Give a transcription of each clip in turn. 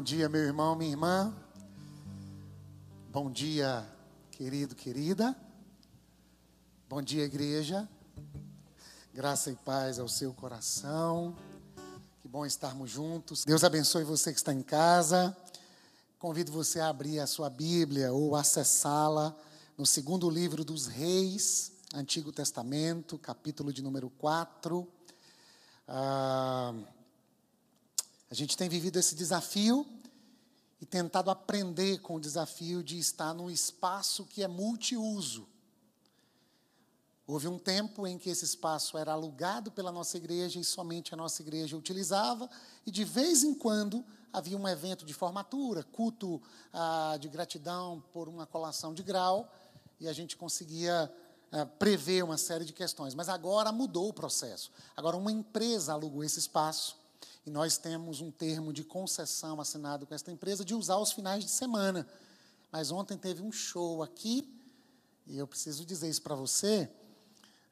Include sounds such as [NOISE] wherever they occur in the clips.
Bom dia, meu irmão, minha irmã. Bom dia, querido, querida. Bom dia, igreja. Graça e paz ao seu coração. Que bom estarmos juntos. Deus abençoe você que está em casa. Convido você a abrir a sua Bíblia ou acessá-la no segundo livro dos Reis, Antigo Testamento, capítulo de número 4. Ah, a gente tem vivido esse desafio e tentado aprender com o desafio de estar num espaço que é multiuso. Houve um tempo em que esse espaço era alugado pela nossa igreja e somente a nossa igreja utilizava, e de vez em quando havia um evento de formatura, culto ah, de gratidão por uma colação de grau, e a gente conseguia ah, prever uma série de questões. Mas agora mudou o processo. Agora, uma empresa alugou esse espaço e nós temos um termo de concessão assinado com esta empresa de usar os finais de semana. Mas ontem teve um show aqui, e eu preciso dizer isso para você.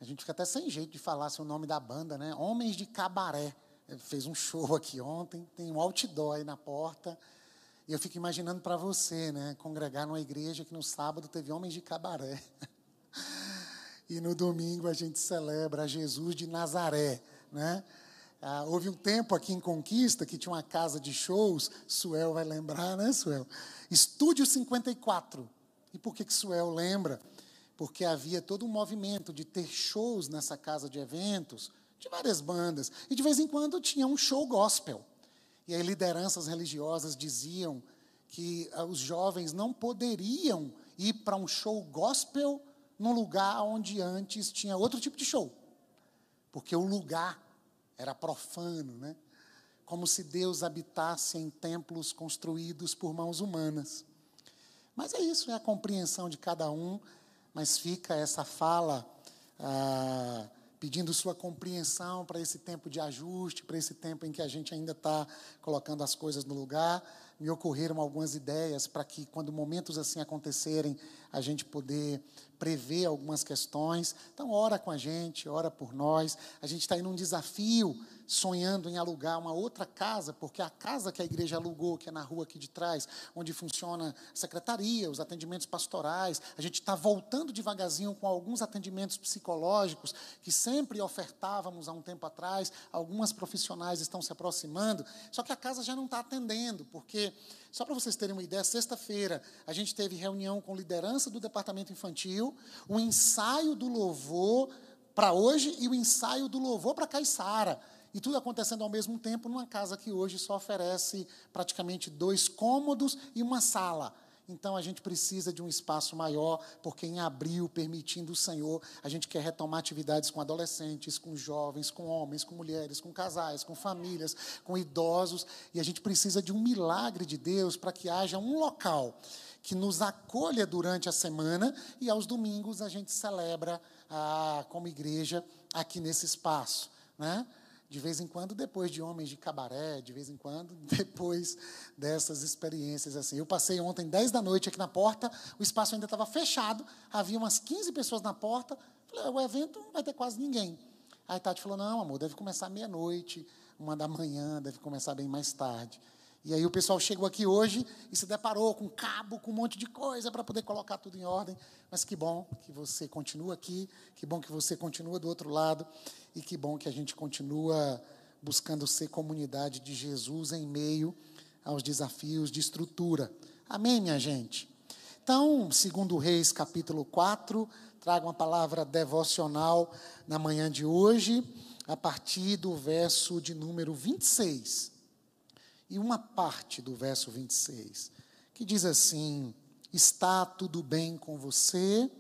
A gente fica até sem jeito de falar seu nome da banda, né? Homens de Cabaré. Ele fez um show aqui ontem, tem um outdoor aí na porta. E eu fico imaginando para você, né? Congregar numa igreja que no sábado teve Homens de Cabaré. [LAUGHS] E no domingo a gente celebra Jesus de Nazaré, né? Ah, houve um tempo aqui em Conquista que tinha uma casa de shows, Suel vai lembrar, né, Suel? Estúdio 54. E por que, que Suel lembra? Porque havia todo um movimento de ter shows nessa casa de eventos, de várias bandas. E de vez em quando tinha um show gospel. E aí lideranças religiosas diziam que ah, os jovens não poderiam ir para um show gospel num lugar onde antes tinha outro tipo de show. Porque o lugar era profano, né? Como se Deus habitasse em templos construídos por mãos humanas. Mas é isso, é a compreensão de cada um, mas fica essa fala ah, pedindo sua compreensão para esse tempo de ajuste, para esse tempo em que a gente ainda está colocando as coisas no lugar. Me ocorreram algumas ideias para que, quando momentos assim acontecerem, a gente poder prever algumas questões. Então, ora com a gente, ora por nós. A gente está indo um desafio sonhando em alugar uma outra casa, porque a casa que a igreja alugou, que é na rua aqui de trás, onde funciona a secretaria, os atendimentos pastorais, a gente está voltando devagarzinho com alguns atendimentos psicológicos que sempre ofertávamos há um tempo atrás, algumas profissionais estão se aproximando, só que a casa já não está atendendo, porque, só para vocês terem uma ideia, sexta-feira a gente teve reunião com liderança do departamento infantil, o ensaio do louvor para hoje e o ensaio do louvor para Caiçara. E tudo acontecendo ao mesmo tempo numa casa que hoje só oferece praticamente dois cômodos e uma sala. Então a gente precisa de um espaço maior, porque em abril, permitindo o Senhor, a gente quer retomar atividades com adolescentes, com jovens, com homens, com mulheres, com casais, com famílias, com idosos, e a gente precisa de um milagre de Deus para que haja um local que nos acolha durante a semana e aos domingos a gente celebra como igreja aqui nesse espaço, né? De vez em quando, depois de homens de cabaré, de vez em quando, [LAUGHS] depois dessas experiências assim. Eu passei ontem, 10 da noite, aqui na porta, o espaço ainda estava fechado, havia umas 15 pessoas na porta. Falei, o evento não vai ter quase ninguém. Aí Tati falou: não, amor, deve começar meia-noite, uma da manhã, deve começar bem mais tarde. E aí o pessoal chegou aqui hoje e se deparou com cabo, com um monte de coisa para poder colocar tudo em ordem. Mas que bom que você continua aqui, que bom que você continua do outro lado e que bom que a gente continua buscando ser comunidade de Jesus em meio aos desafios de estrutura. Amém, minha gente? Então, segundo Reis, capítulo 4, trago uma palavra devocional na manhã de hoje, a partir do verso de número 26 e uma parte do verso 26, que diz assim: Está tudo bem com você,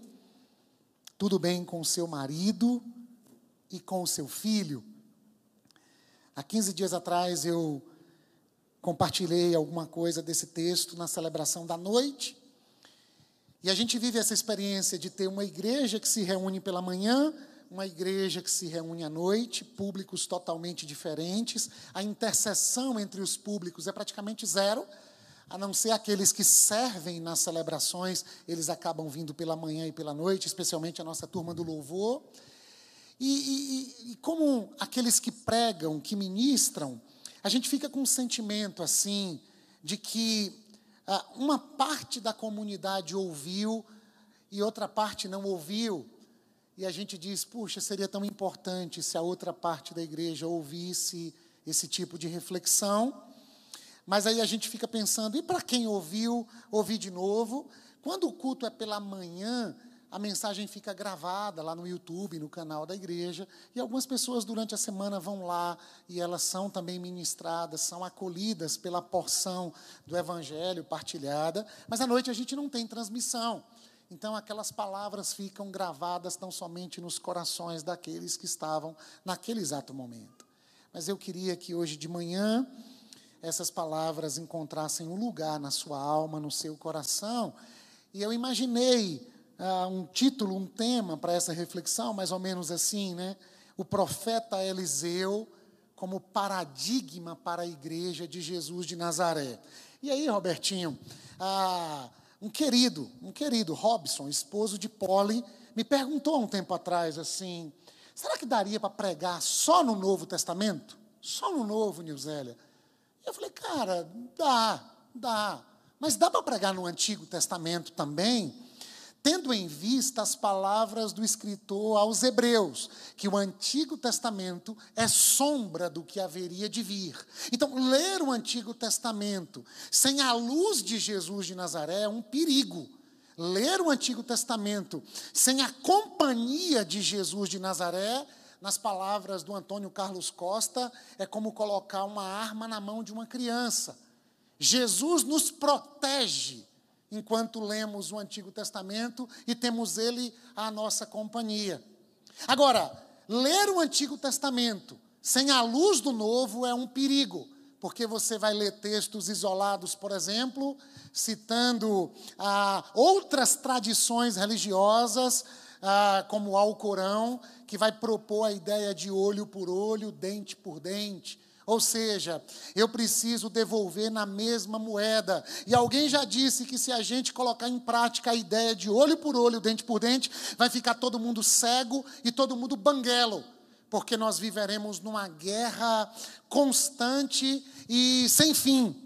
tudo bem com seu marido e com seu filho. Há 15 dias atrás eu compartilhei alguma coisa desse texto na celebração da noite. E a gente vive essa experiência de ter uma igreja que se reúne pela manhã uma igreja que se reúne à noite, públicos totalmente diferentes, a interseção entre os públicos é praticamente zero, a não ser aqueles que servem nas celebrações, eles acabam vindo pela manhã e pela noite, especialmente a nossa turma do louvor. E, e, e como aqueles que pregam, que ministram, a gente fica com um sentimento assim, de que ah, uma parte da comunidade ouviu e outra parte não ouviu. E a gente diz, puxa, seria tão importante se a outra parte da igreja ouvisse esse tipo de reflexão. Mas aí a gente fica pensando, e para quem ouviu, ouvir de novo? Quando o culto é pela manhã, a mensagem fica gravada lá no YouTube, no canal da igreja, e algumas pessoas durante a semana vão lá e elas são também ministradas, são acolhidas pela porção do evangelho partilhada, mas à noite a gente não tem transmissão. Então aquelas palavras ficam gravadas tão somente nos corações daqueles que estavam naquele exato momento. Mas eu queria que hoje de manhã essas palavras encontrassem um lugar na sua alma, no seu coração, e eu imaginei uh, um título, um tema para essa reflexão, mais ou menos assim, né? O profeta Eliseu como paradigma para a igreja de Jesus de Nazaré. E aí, Robertinho, uh, um querido, um querido, Robson, esposo de Polly, me perguntou há um tempo atrás assim: será que daria para pregar só no Novo Testamento? Só no Novo, Nilzélia? Eu falei, cara, dá, dá. Mas dá para pregar no Antigo Testamento também? Tendo em vista as palavras do escritor aos Hebreus, que o Antigo Testamento é sombra do que haveria de vir. Então, ler o Antigo Testamento sem a luz de Jesus de Nazaré é um perigo. Ler o Antigo Testamento sem a companhia de Jesus de Nazaré, nas palavras do Antônio Carlos Costa, é como colocar uma arma na mão de uma criança. Jesus nos protege enquanto lemos o Antigo Testamento e temos ele à nossa companhia. Agora, ler o Antigo Testamento sem a luz do Novo é um perigo, porque você vai ler textos isolados, por exemplo, citando ah, outras tradições religiosas, ah, como o Alcorão, que vai propor a ideia de olho por olho, dente por dente, ou seja, eu preciso devolver na mesma moeda. E alguém já disse que se a gente colocar em prática a ideia de olho por olho, dente por dente, vai ficar todo mundo cego e todo mundo banguelo. Porque nós viveremos numa guerra constante e sem fim.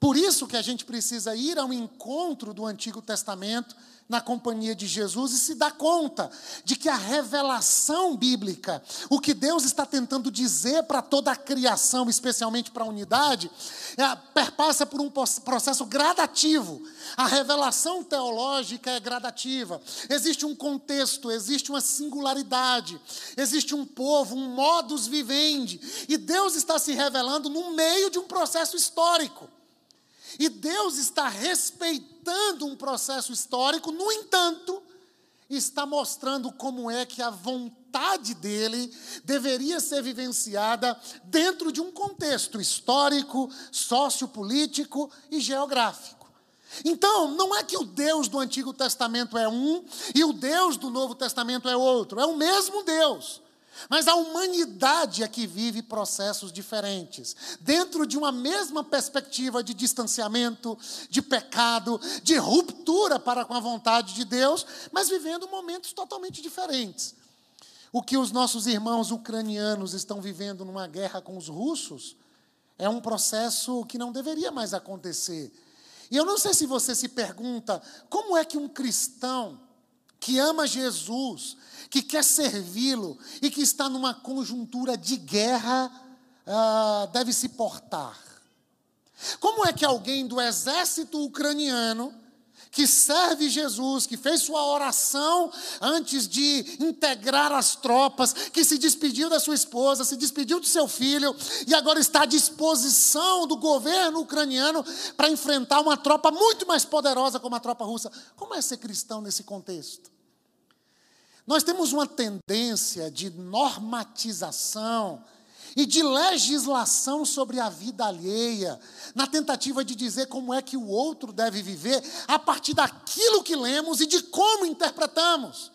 Por isso que a gente precisa ir ao encontro do Antigo Testamento na companhia de Jesus e se dá conta de que a revelação bíblica, o que Deus está tentando dizer para toda a criação, especialmente para a unidade, é, perpassa por um processo gradativo. A revelação teológica é gradativa. Existe um contexto, existe uma singularidade, existe um povo, um modus vivendi, e Deus está se revelando no meio de um processo histórico. E Deus está respeitando um processo histórico, no entanto, está mostrando como é que a vontade dele deveria ser vivenciada dentro de um contexto histórico, sociopolítico e geográfico. Então, não é que o Deus do Antigo Testamento é um e o Deus do Novo Testamento é outro, é o mesmo Deus. Mas a humanidade é que vive processos diferentes, dentro de uma mesma perspectiva de distanciamento, de pecado, de ruptura para com a vontade de Deus, mas vivendo momentos totalmente diferentes. O que os nossos irmãos ucranianos estão vivendo numa guerra com os russos é um processo que não deveria mais acontecer. E eu não sei se você se pergunta como é que um cristão que ama Jesus, que quer servi-lo e que está numa conjuntura de guerra, uh, deve se portar. Como é que alguém do exército ucraniano, que serve Jesus, que fez sua oração antes de integrar as tropas, que se despediu da sua esposa, se despediu do seu filho e agora está à disposição do governo ucraniano para enfrentar uma tropa muito mais poderosa como a tropa russa. Como é ser cristão nesse contexto? Nós temos uma tendência de normatização e de legislação sobre a vida alheia, na tentativa de dizer como é que o outro deve viver a partir daquilo que lemos e de como interpretamos.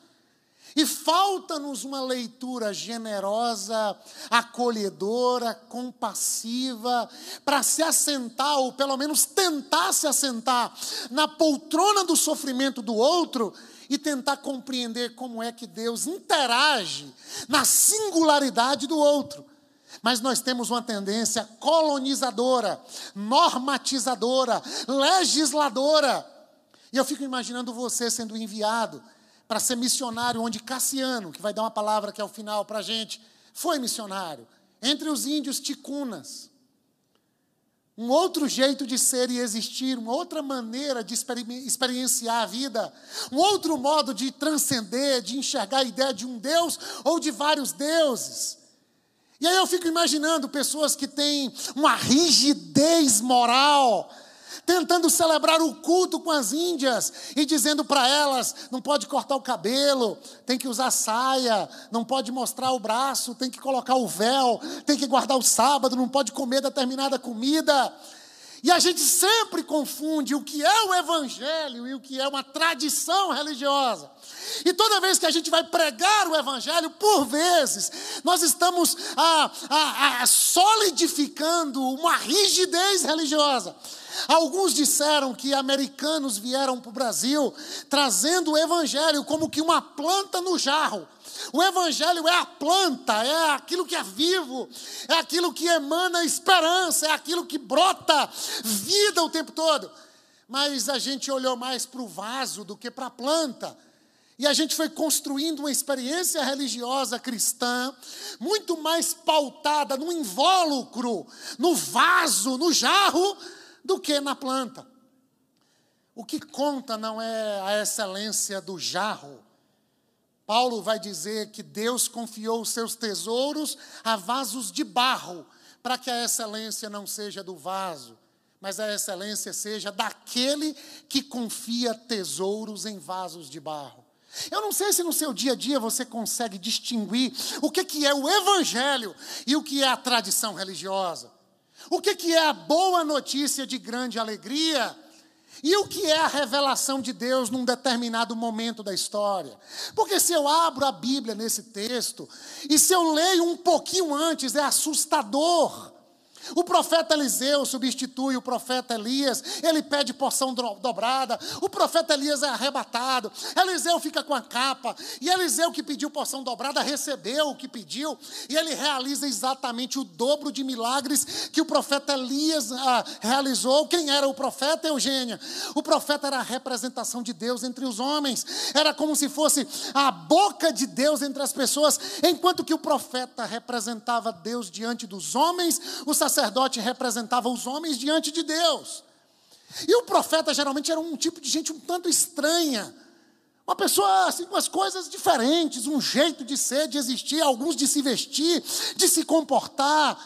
E falta-nos uma leitura generosa, acolhedora, compassiva, para se assentar, ou pelo menos tentar se assentar, na poltrona do sofrimento do outro e tentar compreender como é que Deus interage na singularidade do outro. Mas nós temos uma tendência colonizadora, normatizadora, legisladora. E eu fico imaginando você sendo enviado para ser missionário, onde Cassiano, que vai dar uma palavra que é o final para a gente, foi missionário, entre os índios ticunas um outro jeito de ser e existir, uma outra maneira de experienciar a vida, um outro modo de transcender, de enxergar a ideia de um Deus ou de vários deuses. E aí eu fico imaginando pessoas que têm uma rigidez moral, tentando celebrar o culto com as índias e dizendo para elas: não pode cortar o cabelo, tem que usar saia, não pode mostrar o braço, tem que colocar o véu, tem que guardar o sábado, não pode comer determinada comida. E a gente sempre confunde o que é o evangelho e o que é uma tradição religiosa. E toda vez que a gente vai pregar o evangelho, por vezes, nós estamos ah, ah, ah, solidificando uma rigidez religiosa. Alguns disseram que americanos vieram para o Brasil trazendo o evangelho como que uma planta no jarro. O Evangelho é a planta, é aquilo que é vivo, é aquilo que emana esperança, é aquilo que brota vida o tempo todo. Mas a gente olhou mais para o vaso do que para a planta. E a gente foi construindo uma experiência religiosa cristã muito mais pautada no invólucro, no vaso, no jarro, do que na planta. O que conta não é a excelência do jarro. Paulo vai dizer que Deus confiou os seus tesouros a vasos de barro, para que a excelência não seja do vaso, mas a excelência seja daquele que confia tesouros em vasos de barro. Eu não sei se no seu dia a dia você consegue distinguir o que, que é o evangelho e o que é a tradição religiosa. O que, que é a boa notícia de grande alegria? E o que é a revelação de Deus num determinado momento da história? Porque se eu abro a Bíblia nesse texto, e se eu leio um pouquinho antes, é assustador. O profeta Eliseu substitui o profeta Elias, ele pede porção dobrada. O profeta Elias é arrebatado. Eliseu fica com a capa, e Eliseu que pediu porção dobrada recebeu o que pediu, e ele realiza exatamente o dobro de milagres que o profeta Elias ah, realizou. Quem era o profeta Eugênia? O profeta era a representação de Deus entre os homens, era como se fosse a boca de Deus entre as pessoas, enquanto que o profeta representava Deus diante dos homens, o sacerdote sacerdote representava os homens diante de Deus. E o profeta geralmente era um tipo de gente um tanto estranha. Uma pessoa assim, com as coisas diferentes, um jeito de ser, de existir, alguns de se vestir, de se comportar.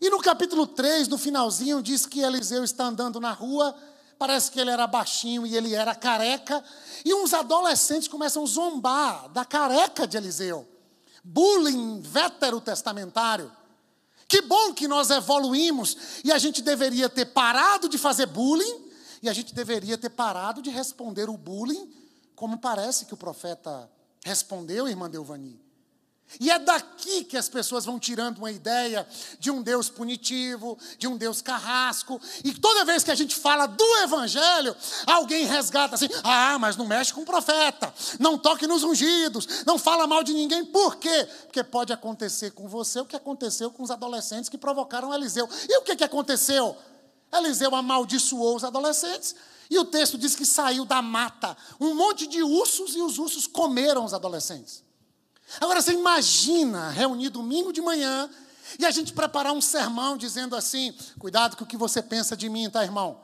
E no capítulo 3, no finalzinho, diz que Eliseu está andando na rua, parece que ele era baixinho e ele era careca, e uns adolescentes começam a zombar da careca de Eliseu. Bullying veterotestamentário. Que bom que nós evoluímos e a gente deveria ter parado de fazer bullying e a gente deveria ter parado de responder o bullying como parece que o profeta respondeu, irmã Delvani. E é daqui que as pessoas vão tirando uma ideia de um Deus punitivo, de um Deus carrasco. E toda vez que a gente fala do Evangelho, alguém resgata assim: ah, mas não mexe com o profeta, não toque nos ungidos, não fala mal de ninguém. Por quê? Porque pode acontecer com você o que aconteceu com os adolescentes que provocaram Eliseu. E o que, que aconteceu? Eliseu amaldiçoou os adolescentes. E o texto diz que saiu da mata um monte de ursos e os ursos comeram os adolescentes. Agora você imagina reunir domingo de manhã e a gente preparar um sermão dizendo assim: cuidado com o que você pensa de mim, tá, irmão?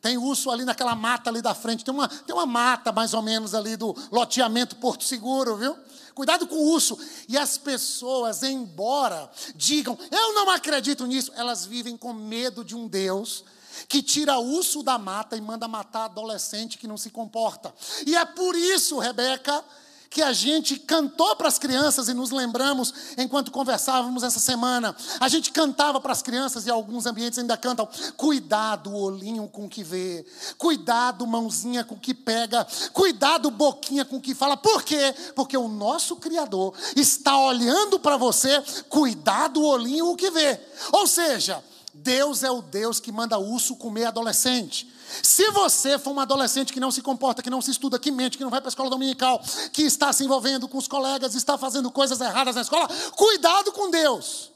Tem urso ali naquela mata ali da frente, tem uma, tem uma mata mais ou menos ali do loteamento Porto Seguro, viu? Cuidado com o urso. E as pessoas, embora digam, eu não acredito nisso, elas vivem com medo de um Deus que tira urso da mata e manda matar adolescente que não se comporta. E é por isso, Rebeca, que a gente cantou para as crianças e nos lembramos enquanto conversávamos essa semana. A gente cantava para as crianças e alguns ambientes ainda cantam: cuidado, olhinho com o que vê, cuidado, mãozinha com o que pega, cuidado, boquinha com o que fala. Por quê? Porque o nosso Criador está olhando para você, cuidado, olhinho o que vê. Ou seja, Deus é o Deus que manda urso comer adolescente. Se você for um adolescente que não se comporta, que não se estuda, que mente, que não vai para a escola dominical, que está se envolvendo com os colegas, está fazendo coisas erradas na escola, cuidado com Deus.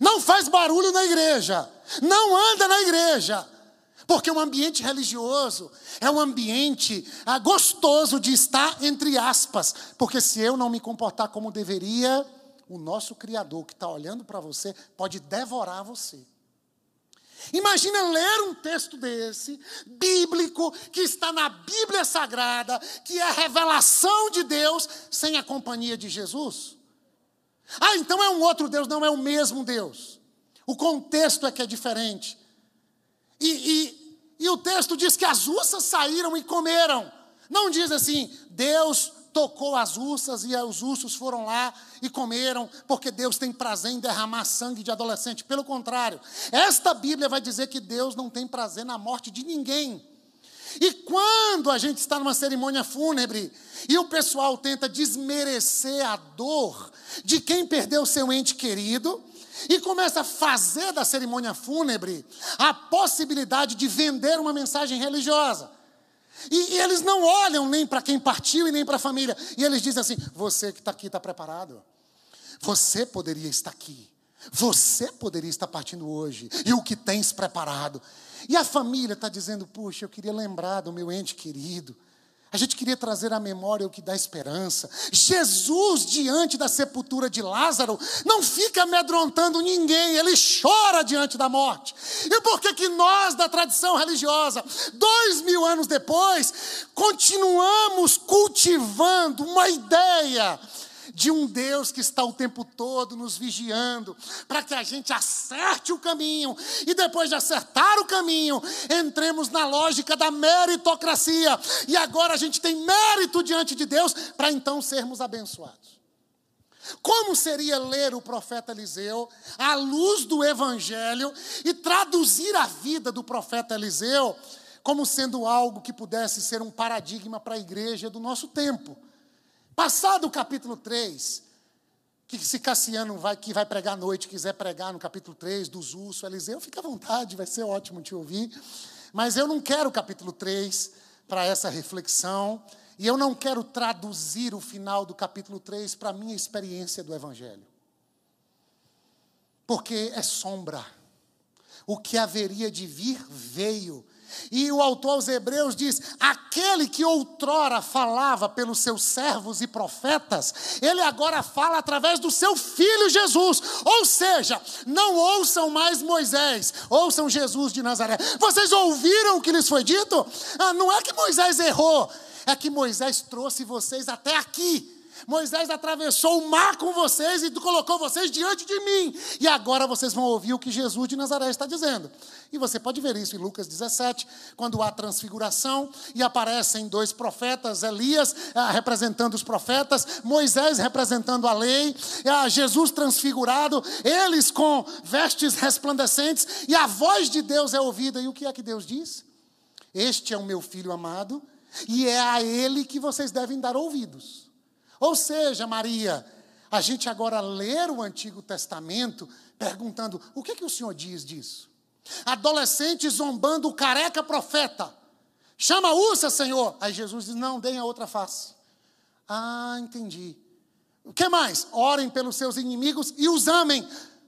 Não faz barulho na igreja. Não anda na igreja. Porque um ambiente religioso é um ambiente ah, gostoso de estar, entre aspas. Porque se eu não me comportar como deveria, o nosso Criador que está olhando para você pode devorar você. Imagina ler um texto desse, bíblico, que está na Bíblia Sagrada, que é a revelação de Deus, sem a companhia de Jesus. Ah, então é um outro Deus, não é o mesmo Deus. O contexto é que é diferente. E, e, e o texto diz que as ursas saíram e comeram. Não diz assim, Deus tocou as ursas e os ursos foram lá e comeram, porque Deus tem prazer em derramar sangue de adolescente. Pelo contrário, esta Bíblia vai dizer que Deus não tem prazer na morte de ninguém. E quando a gente está numa cerimônia fúnebre e o pessoal tenta desmerecer a dor de quem perdeu seu ente querido, e começa a fazer da cerimônia fúnebre a possibilidade de vender uma mensagem religiosa. E, e eles não olham nem para quem partiu e nem para a família. E eles dizem assim: você que está aqui está preparado. Você poderia estar aqui. Você poderia estar partindo hoje. E o que tens preparado. E a família está dizendo: puxa, eu queria lembrar do meu ente querido. A gente queria trazer à memória o que dá esperança. Jesus, diante da sepultura de Lázaro, não fica amedrontando ninguém, ele chora diante da morte. E por que, que nós, da tradição religiosa, dois mil anos depois, continuamos cultivando uma ideia de um Deus que está o tempo todo nos vigiando, para que a gente acerte o caminho e depois de acertar o caminho, entremos na lógica da meritocracia. E agora a gente tem mérito diante de Deus para então sermos abençoados. Como seria ler o profeta Eliseu à luz do evangelho e traduzir a vida do profeta Eliseu como sendo algo que pudesse ser um paradigma para a igreja do nosso tempo? Passado o capítulo 3, que se Cassiano vai, que vai pregar à noite, quiser pregar no capítulo 3 dos ursos, Eliseu, fica à vontade, vai ser ótimo te ouvir. Mas eu não quero o capítulo 3 para essa reflexão, e eu não quero traduzir o final do capítulo 3 para a minha experiência do Evangelho. Porque é sombra. O que haveria de vir, veio. E o autor aos Hebreus diz: aquele que outrora falava pelos seus servos e profetas, ele agora fala através do seu filho Jesus. Ou seja, não ouçam mais Moisés, ouçam Jesus de Nazaré. Vocês ouviram o que lhes foi dito? Ah, não é que Moisés errou, é que Moisés trouxe vocês até aqui. Moisés atravessou o mar com vocês e colocou vocês diante de mim. E agora vocês vão ouvir o que Jesus de Nazaré está dizendo. E você pode ver isso em Lucas 17, quando há transfiguração e aparecem dois profetas, Elias ah, representando os profetas, Moisés representando a lei, ah, Jesus transfigurado, eles com vestes resplandecentes, e a voz de Deus é ouvida. E o que é que Deus diz? Este é o meu filho amado, e é a ele que vocês devem dar ouvidos. Ou seja, Maria, a gente agora lê o Antigo Testamento perguntando: o que, que o Senhor diz disso? Adolescente zombando o careca profeta. Chama a ursa, Senhor. Aí Jesus diz: não, deem a outra face. Ah, entendi. O que mais? Orem pelos seus inimigos e os amem.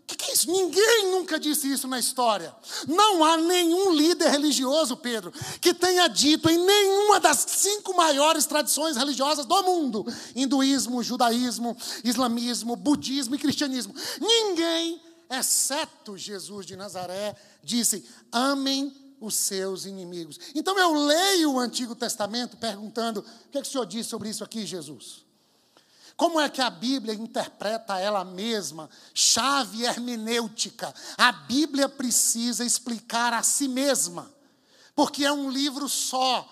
Que, que, é isso? Ninguém nunca disse isso na história. Não há nenhum líder religioso, Pedro, que tenha dito em nenhuma das cinco maiores tradições religiosas do mundo: hinduísmo, judaísmo, islamismo, budismo e cristianismo. Ninguém, exceto Jesus de Nazaré, disse: amem os seus inimigos. Então eu leio o Antigo Testamento perguntando: o que, é que o senhor diz sobre isso aqui, Jesus? Como é que a Bíblia interpreta ela mesma? Chave hermenêutica. A Bíblia precisa explicar a si mesma, porque é um livro só,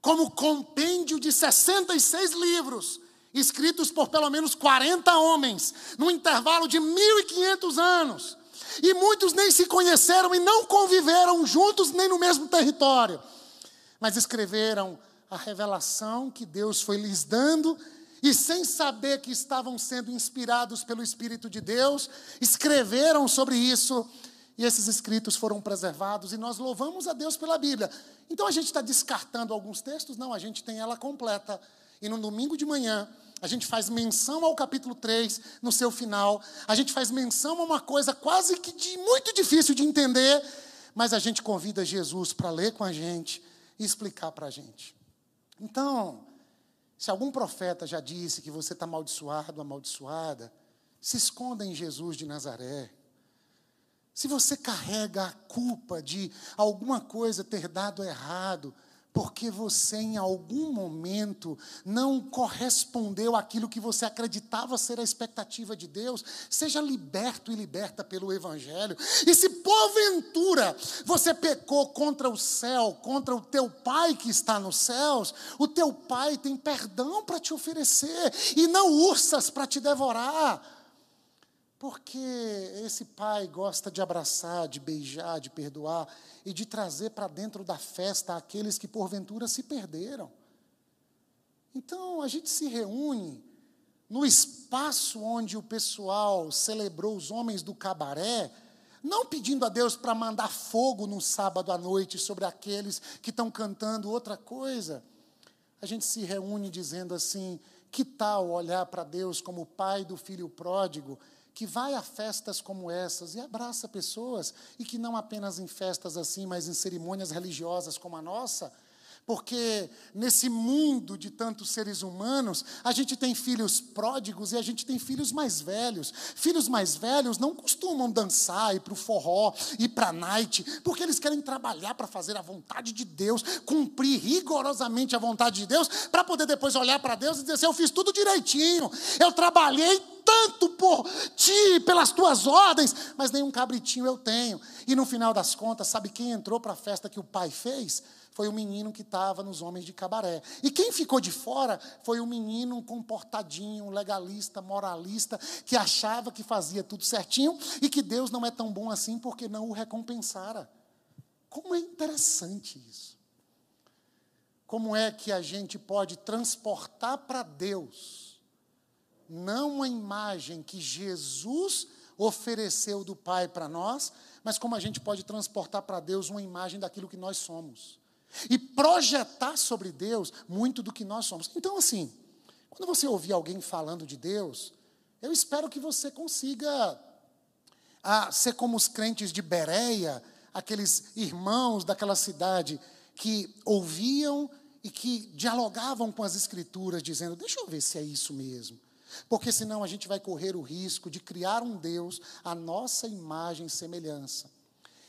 como compêndio de 66 livros, escritos por pelo menos 40 homens, num intervalo de 1.500 anos. E muitos nem se conheceram e não conviveram juntos nem no mesmo território, mas escreveram a revelação que Deus foi lhes dando e sem saber que estavam sendo inspirados pelo Espírito de Deus, escreveram sobre isso, e esses escritos foram preservados, e nós louvamos a Deus pela Bíblia. Então a gente está descartando alguns textos? Não, a gente tem ela completa. E no domingo de manhã, a gente faz menção ao capítulo 3 no seu final, a gente faz menção a uma coisa quase que de, muito difícil de entender, mas a gente convida Jesus para ler com a gente e explicar para a gente. Então, se algum profeta já disse que você está amaldiçoado, amaldiçoada, se esconda em Jesus de Nazaré. Se você carrega a culpa de alguma coisa ter dado errado, porque você em algum momento não correspondeu àquilo que você acreditava ser a expectativa de Deus, seja liberto e liberta pelo Evangelho. E se porventura você pecou contra o céu, contra o teu Pai que está nos céus, o teu Pai tem perdão para te oferecer e não ursas para te devorar. Porque esse pai gosta de abraçar, de beijar, de perdoar e de trazer para dentro da festa aqueles que porventura se perderam. Então a gente se reúne no espaço onde o pessoal celebrou os homens do cabaré, não pedindo a Deus para mandar fogo no sábado à noite sobre aqueles que estão cantando outra coisa. A gente se reúne dizendo assim: que tal olhar para Deus como o pai do filho pródigo que vai a festas como essas e abraça pessoas, e que não apenas em festas assim, mas em cerimônias religiosas como a nossa, porque nesse mundo de tantos seres humanos, a gente tem filhos pródigos e a gente tem filhos mais velhos. Filhos mais velhos não costumam dançar, ir para o forró, ir para a night, porque eles querem trabalhar para fazer a vontade de Deus, cumprir rigorosamente a vontade de Deus, para poder depois olhar para Deus e dizer assim: eu fiz tudo direitinho, eu trabalhei tanto por ti, pelas tuas ordens, mas nenhum cabritinho eu tenho. E no final das contas, sabe quem entrou para a festa que o pai fez? foi o menino que estava nos homens de cabaré. E quem ficou de fora foi o menino comportadinho, legalista, moralista, que achava que fazia tudo certinho e que Deus não é tão bom assim porque não o recompensara. Como é interessante isso. Como é que a gente pode transportar para Deus não a imagem que Jesus ofereceu do Pai para nós, mas como a gente pode transportar para Deus uma imagem daquilo que nós somos e projetar sobre Deus muito do que nós somos. Então, assim, quando você ouvir alguém falando de Deus, eu espero que você consiga ah, ser como os crentes de Bereia, aqueles irmãos daquela cidade que ouviam e que dialogavam com as Escrituras, dizendo: deixa eu ver se é isso mesmo. Porque senão a gente vai correr o risco de criar um Deus à nossa imagem e semelhança.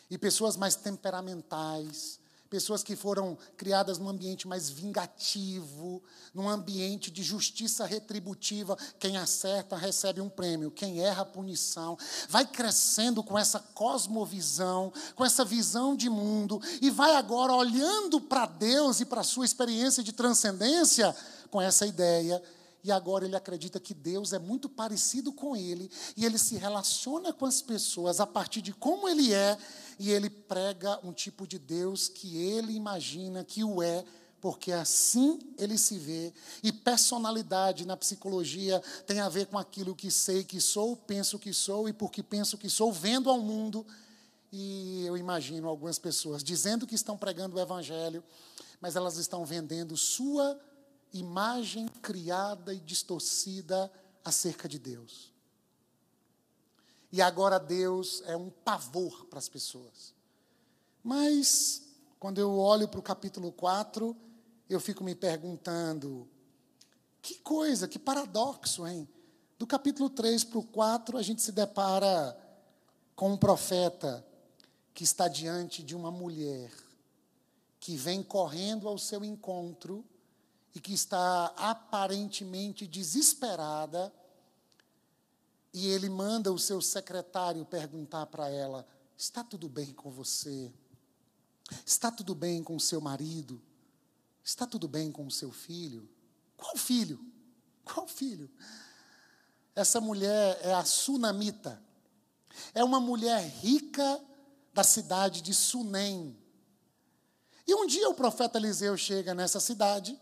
E pessoas mais temperamentais, pessoas que foram criadas num ambiente mais vingativo, num ambiente de justiça retributiva. Quem acerta recebe um prêmio, quem erra, punição. Vai crescendo com essa cosmovisão, com essa visão de mundo, e vai agora olhando para Deus e para a sua experiência de transcendência com essa ideia e agora ele acredita que Deus é muito parecido com ele, e ele se relaciona com as pessoas a partir de como ele é, e ele prega um tipo de Deus que ele imagina que o é, porque assim ele se vê. E personalidade na psicologia tem a ver com aquilo que sei que sou, penso que sou, e porque penso que sou, vendo ao mundo. E eu imagino algumas pessoas dizendo que estão pregando o evangelho, mas elas estão vendendo sua imagem criada e distorcida acerca de Deus. E agora Deus é um pavor para as pessoas. Mas, quando eu olho para o capítulo 4, eu fico me perguntando: que coisa, que paradoxo, hein? Do capítulo 3 para o 4, a gente se depara com um profeta que está diante de uma mulher que vem correndo ao seu encontro e que está aparentemente desesperada, e ele manda o seu secretário perguntar para ela: está tudo bem com você? Está tudo bem com o seu marido? Está tudo bem com o seu filho? Qual filho? Qual filho? Essa mulher é a Sunamita. É uma mulher rica da cidade de Sunem. E um dia o profeta Eliseu chega nessa cidade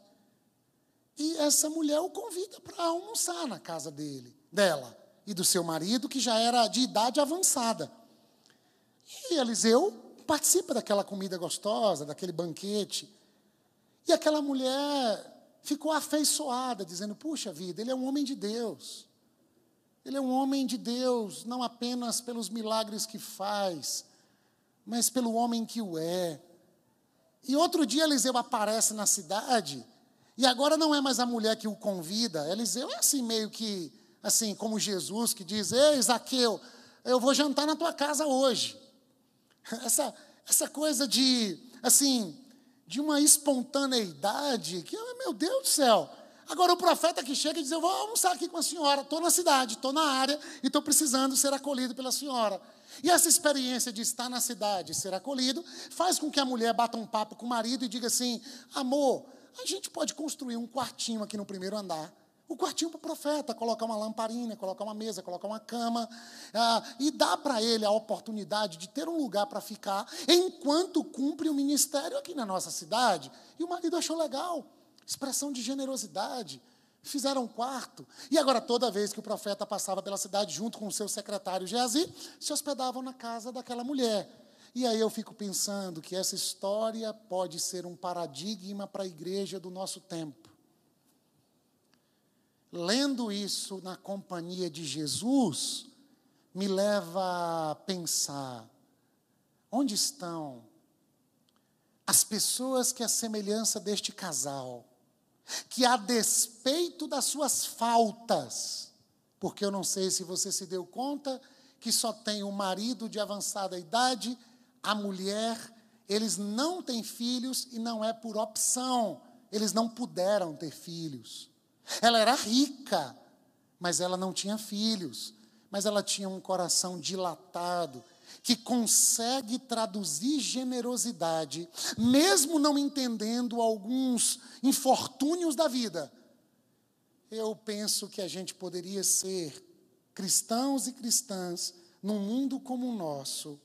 e essa mulher o convida para almoçar na casa dele, dela e do seu marido, que já era de idade avançada. E Eliseu participa daquela comida gostosa, daquele banquete. E aquela mulher ficou afeiçoada, dizendo: puxa vida, ele é um homem de Deus. Ele é um homem de Deus, não apenas pelos milagres que faz, mas pelo homem que o é. E outro dia Eliseu aparece na cidade, e agora não é mais a mulher que o convida. Eliseu é assim, meio que, assim, como Jesus, que diz: Ei, Zaqueu, eu vou jantar na tua casa hoje. [LAUGHS] Essa, essa coisa de, assim, de uma espontaneidade, que, ah, meu Deus do céu. Agora o profeta que chega e diz: Eu vou almoçar aqui com a senhora, estou na cidade, estou na área e estou precisando ser acolhido pela senhora. E essa experiência de estar na cidade e ser acolhido faz com que a mulher bata um papo com o marido e diga assim: Amor, a gente pode construir um quartinho aqui no primeiro andar. O quartinho para o profeta, colocar uma lamparina, colocar uma mesa, colocar uma cama, ah, e dar para ele a oportunidade de ter um lugar para ficar, enquanto cumpre o ministério aqui na nossa cidade. E o marido achou legal expressão de generosidade. Fizeram um quarto. E agora, toda vez que o profeta passava pela cidade, junto com o seu secretário Geazi, se hospedavam na casa daquela mulher. E aí eu fico pensando que essa história pode ser um paradigma para a igreja do nosso tempo. Lendo isso na companhia de Jesus, me leva a pensar: onde estão as pessoas que, a semelhança deste casal, que a despeito das suas faltas, porque eu não sei se você se deu conta que só tem o marido de avançada idade, a mulher, eles não têm filhos e não é por opção, eles não puderam ter filhos. Ela era rica, mas ela não tinha filhos, mas ela tinha um coração dilatado, que consegue traduzir generosidade, mesmo não entendendo alguns infortúnios da vida, eu penso que a gente poderia ser cristãos e cristãs num mundo como o nosso,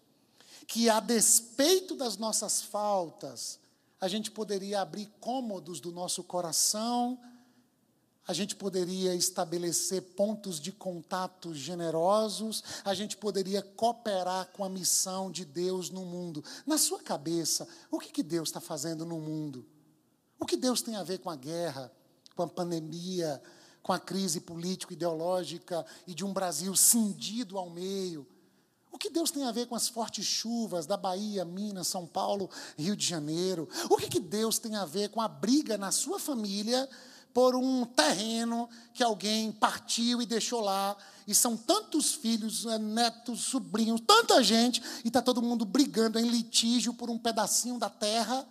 que a despeito das nossas faltas, a gente poderia abrir cômodos do nosso coração a gente poderia estabelecer pontos de contato generosos, a gente poderia cooperar com a missão de Deus no mundo. Na sua cabeça, o que, que Deus está fazendo no mundo? O que Deus tem a ver com a guerra, com a pandemia, com a crise político-ideológica e de um Brasil cindido ao meio? O que Deus tem a ver com as fortes chuvas da Bahia, Minas, São Paulo, Rio de Janeiro? O que, que Deus tem a ver com a briga na sua família por um terreno que alguém partiu e deixou lá. E são tantos filhos, eh, netos, sobrinhos, tanta gente, e está todo mundo brigando em litígio por um pedacinho da terra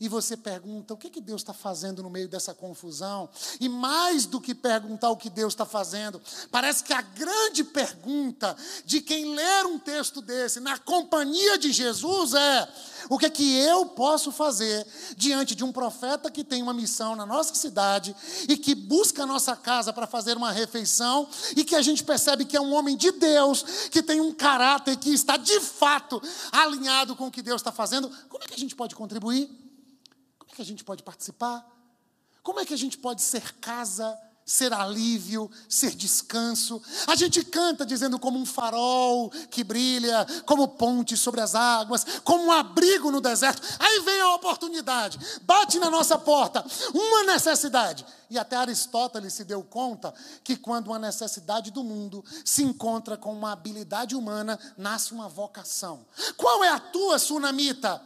e você pergunta: o que, que Deus está fazendo no meio dessa confusão? E mais do que perguntar o que Deus está fazendo, parece que a grande pergunta de quem ler um texto desse na companhia de Jesus é: o que é que eu posso fazer diante de um profeta que tem uma missão na nossa cidade e que busca a nossa casa para fazer uma refeição e que a gente percebe que é um homem de Deus, que tem um caráter que está de fato alinhado com o que Deus está fazendo? Como é que a gente pode contribuir? Que a gente pode participar? Como é que a gente pode ser casa, ser alívio, ser descanso? A gente canta dizendo como um farol que brilha, como ponte sobre as águas, como um abrigo no deserto. Aí vem a oportunidade, bate na nossa porta, uma necessidade. E até Aristóteles se deu conta que quando uma necessidade do mundo se encontra com uma habilidade humana, nasce uma vocação. Qual é a tua, sunamita?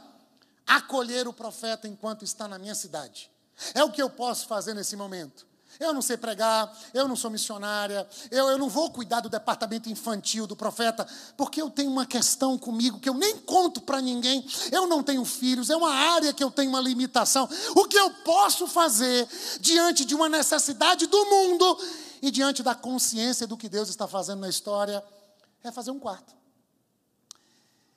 Acolher o profeta enquanto está na minha cidade. É o que eu posso fazer nesse momento. Eu não sei pregar, eu não sou missionária, eu, eu não vou cuidar do departamento infantil do profeta, porque eu tenho uma questão comigo que eu nem conto para ninguém. Eu não tenho filhos, é uma área que eu tenho uma limitação. O que eu posso fazer diante de uma necessidade do mundo e diante da consciência do que Deus está fazendo na história é fazer um quarto.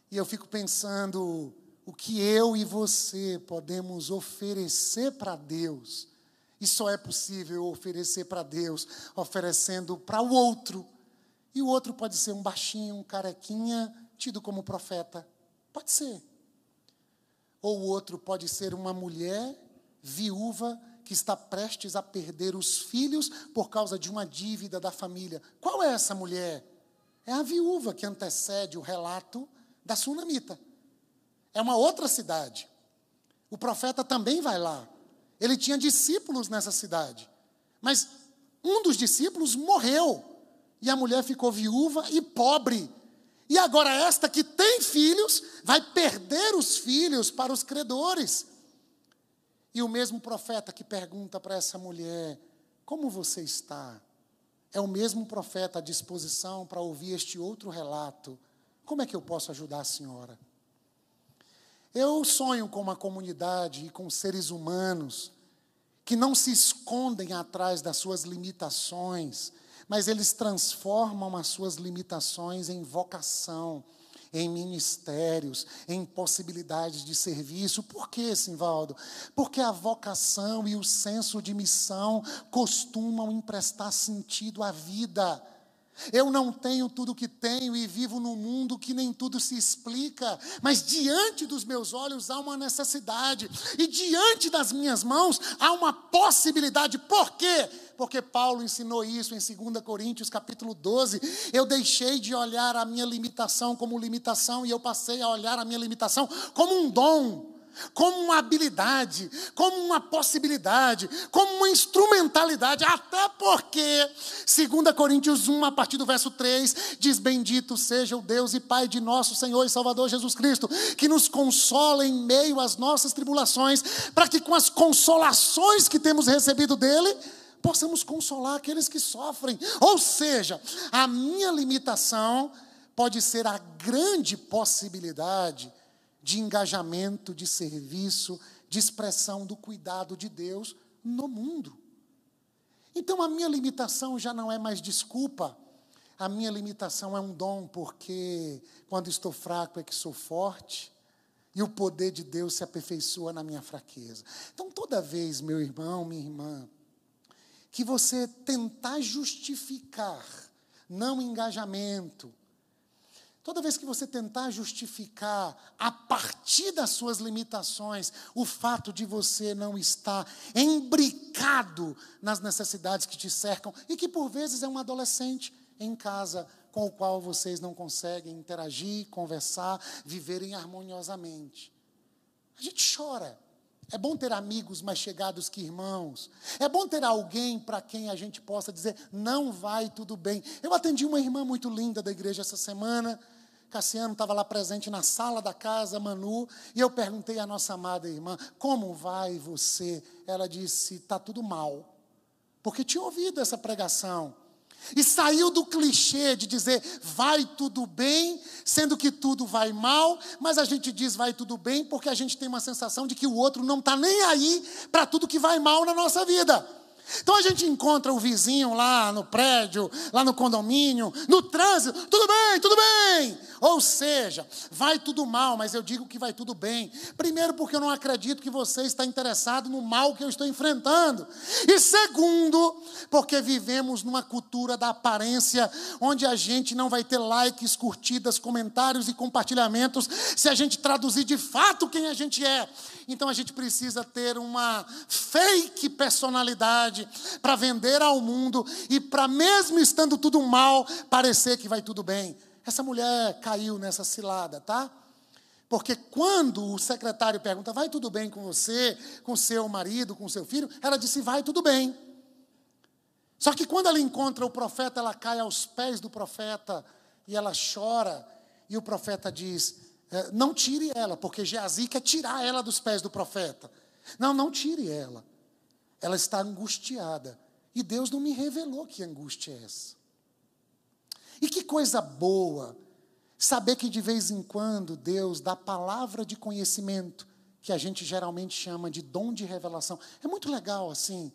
E eu fico pensando, o que eu e você podemos oferecer para Deus. E só é possível oferecer para Deus oferecendo para o outro. E o outro pode ser um baixinho, um carequinha, tido como profeta. Pode ser. Ou o outro pode ser uma mulher viúva que está prestes a perder os filhos por causa de uma dívida da família. Qual é essa mulher? É a viúva que antecede o relato da sunamita. É uma outra cidade. O profeta também vai lá. Ele tinha discípulos nessa cidade. Mas um dos discípulos morreu. E a mulher ficou viúva e pobre. E agora, esta que tem filhos, vai perder os filhos para os credores. E o mesmo profeta que pergunta para essa mulher: Como você está? É o mesmo profeta à disposição para ouvir este outro relato. Como é que eu posso ajudar a senhora? Eu sonho com uma comunidade e com seres humanos que não se escondem atrás das suas limitações, mas eles transformam as suas limitações em vocação, em ministérios, em possibilidades de serviço. Por que, Simvaldo? Porque a vocação e o senso de missão costumam emprestar sentido à vida. Eu não tenho tudo o que tenho e vivo num mundo que nem tudo se explica, mas diante dos meus olhos há uma necessidade, e diante das minhas mãos há uma possibilidade. Por quê? Porque Paulo ensinou isso em 2 Coríntios capítulo 12. Eu deixei de olhar a minha limitação como limitação e eu passei a olhar a minha limitação como um dom como uma habilidade, como uma possibilidade, como uma instrumentalidade, até porque, 2 Coríntios 1, a partir do verso 3, diz: Bendito seja o Deus e Pai de nosso Senhor e Salvador Jesus Cristo, que nos consola em meio às nossas tribulações, para que com as consolações que temos recebido dele, possamos consolar aqueles que sofrem. Ou seja, a minha limitação pode ser a grande possibilidade de engajamento, de serviço, de expressão do cuidado de Deus no mundo. Então a minha limitação já não é mais desculpa, a minha limitação é um dom, porque quando estou fraco é que sou forte, e o poder de Deus se aperfeiçoa na minha fraqueza. Então toda vez, meu irmão, minha irmã, que você tentar justificar não engajamento, Toda vez que você tentar justificar, a partir das suas limitações, o fato de você não estar embricado nas necessidades que te cercam, e que por vezes é um adolescente em casa com o qual vocês não conseguem interagir, conversar, viverem harmoniosamente. A gente chora. É bom ter amigos mais chegados que irmãos. É bom ter alguém para quem a gente possa dizer, não vai tudo bem. Eu atendi uma irmã muito linda da igreja essa semana. Cassiano estava lá presente na sala da casa, Manu, e eu perguntei à nossa amada irmã: Como vai você? Ela disse: Está tudo mal. Porque tinha ouvido essa pregação. E saiu do clichê de dizer vai tudo bem, sendo que tudo vai mal, mas a gente diz vai tudo bem porque a gente tem uma sensação de que o outro não está nem aí para tudo que vai mal na nossa vida. Então a gente encontra o vizinho lá no prédio, lá no condomínio, no trânsito, tudo bem, tudo bem. Ou seja, vai tudo mal, mas eu digo que vai tudo bem. Primeiro, porque eu não acredito que você está interessado no mal que eu estou enfrentando. E segundo, porque vivemos numa cultura da aparência, onde a gente não vai ter likes, curtidas, comentários e compartilhamentos se a gente traduzir de fato quem a gente é. Então a gente precisa ter uma fake personalidade para vender ao mundo e para, mesmo estando tudo mal, parecer que vai tudo bem. Essa mulher caiu nessa cilada, tá? Porque quando o secretário pergunta, vai tudo bem com você, com seu marido, com seu filho? Ela disse, vai tudo bem. Só que quando ela encontra o profeta, ela cai aos pés do profeta e ela chora. E o profeta diz: não tire ela, porque Geazi quer tirar ela dos pés do profeta. Não, não tire ela. Ela está angustiada. E Deus não me revelou que angústia é essa. E que coisa boa saber que de vez em quando Deus dá palavra de conhecimento, que a gente geralmente chama de dom de revelação. É muito legal assim.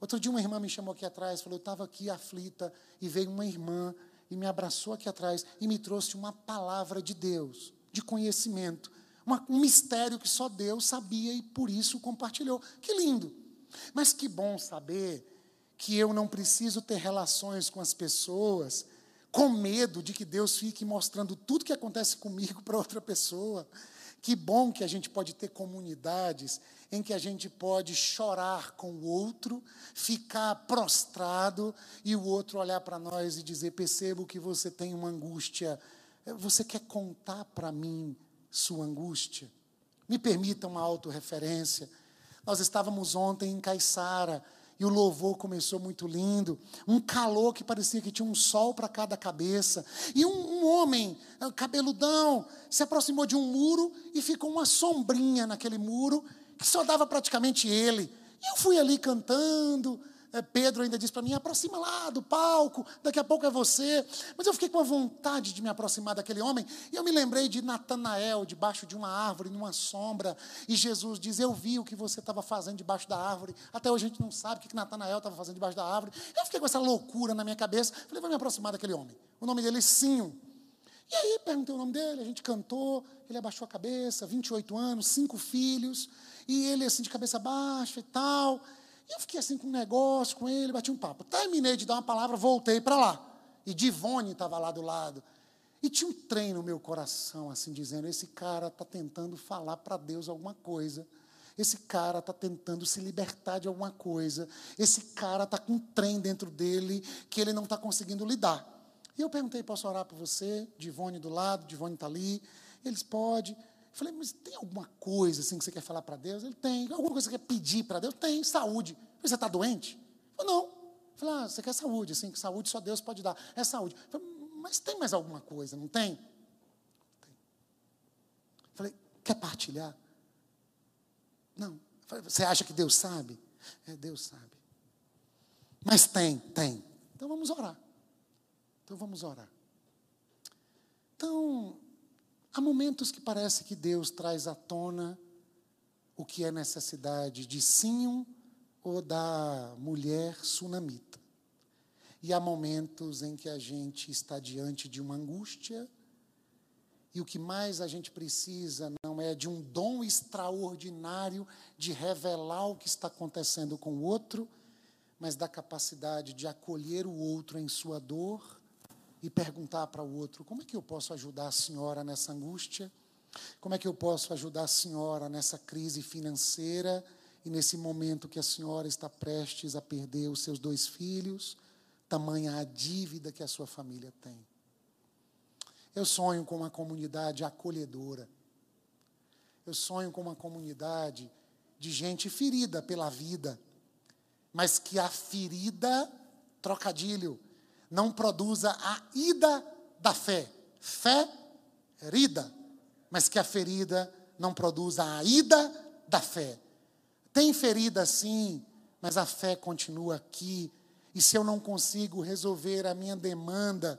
Outro dia uma irmã me chamou aqui atrás, falou: eu estava aqui aflita, e veio uma irmã e me abraçou aqui atrás e me trouxe uma palavra de Deus de conhecimento. Uma, um mistério que só Deus sabia e por isso compartilhou. Que lindo! Mas que bom saber que eu não preciso ter relações com as pessoas com medo de que Deus fique mostrando tudo que acontece comigo para outra pessoa. Que bom que a gente pode ter comunidades em que a gente pode chorar com o outro, ficar prostrado e o outro olhar para nós e dizer: Percebo que você tem uma angústia você quer contar para mim sua angústia? Me permita uma autorreferência. Nós estávamos ontem em Caiçara e o louvor começou muito lindo. Um calor que parecia que tinha um sol para cada cabeça. E um, um, homem, eh, cabeludão, se aproximou de um muro e ficou uma sombrinha naquele muro que só dava praticamente ele. E eu fui ali cantando, é, Pedro ainda disse para mim: aproxima lá do palco, daqui a pouco é você. Mas eu fiquei com a vontade de me aproximar daquele homem, e eu me lembrei de Natanael, debaixo de uma árvore, numa sombra, e Jesus diz: Eu vi o que você estava fazendo debaixo da árvore. Até hoje a gente não sabe o que Natanael estava fazendo debaixo da árvore. Eu fiquei com essa loucura na minha cabeça, falei: Vou me aproximar daquele homem. O nome dele é Sinho. E aí perguntei o nome dele, a gente cantou, ele abaixou a cabeça, 28 anos, cinco filhos, e ele assim de cabeça baixa e tal. E eu fiquei assim com um negócio com ele, bati um papo. Terminei de dar uma palavra, voltei para lá. E Divone estava lá do lado. E tinha um trem no meu coração, assim, dizendo: esse cara está tentando falar para Deus alguma coisa. Esse cara está tentando se libertar de alguma coisa. Esse cara está com um trem dentro dele que ele não está conseguindo lidar. E eu perguntei: posso orar por você? Divone do lado, Divone está ali. Eles podem. Falei, mas tem alguma coisa assim que você quer falar para Deus? Ele tem. Alguma coisa que você quer pedir para Deus? Tem. Saúde. Você está doente? Falei, não. Falei, ah, você quer saúde, assim, que saúde só Deus pode dar. É saúde. Falei, mas tem mais alguma coisa, não tem? Tem. Falei, quer partilhar? Não. Falei, você acha que Deus sabe? É, Deus sabe. Mas tem, tem. Então vamos orar. Então vamos orar. Então, Há momentos que parece que Deus traz à tona o que é necessidade de Sinho ou da mulher sunamita. E há momentos em que a gente está diante de uma angústia e o que mais a gente precisa não é de um dom extraordinário de revelar o que está acontecendo com o outro, mas da capacidade de acolher o outro em sua dor e perguntar para o outro: como é que eu posso ajudar a senhora nessa angústia? Como é que eu posso ajudar a senhora nessa crise financeira e nesse momento que a senhora está prestes a perder os seus dois filhos? Tamanha a dívida que a sua família tem. Eu sonho com uma comunidade acolhedora. Eu sonho com uma comunidade de gente ferida pela vida, mas que a ferida, trocadilho, não produza a ida da fé. Fé, herida, mas que a ferida não produza a ida da fé. Tem ferida sim, mas a fé continua aqui. E se eu não consigo resolver a minha demanda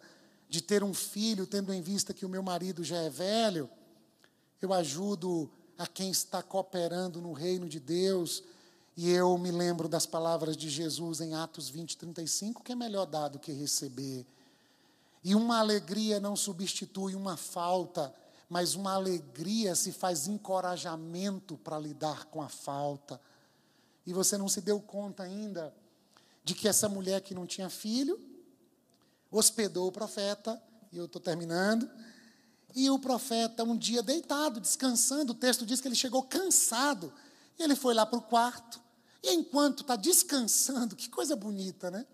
de ter um filho, tendo em vista que o meu marido já é velho, eu ajudo a quem está cooperando no reino de Deus e eu me lembro das palavras de Jesus em Atos 20, 35, que é melhor dar do que receber. E uma alegria não substitui uma falta, mas uma alegria se faz encorajamento para lidar com a falta. E você não se deu conta ainda de que essa mulher que não tinha filho hospedou o profeta, e eu estou terminando, e o profeta, um dia deitado, descansando, o texto diz que ele chegou cansado, ele foi lá para o quarto, enquanto está descansando, que coisa bonita, né?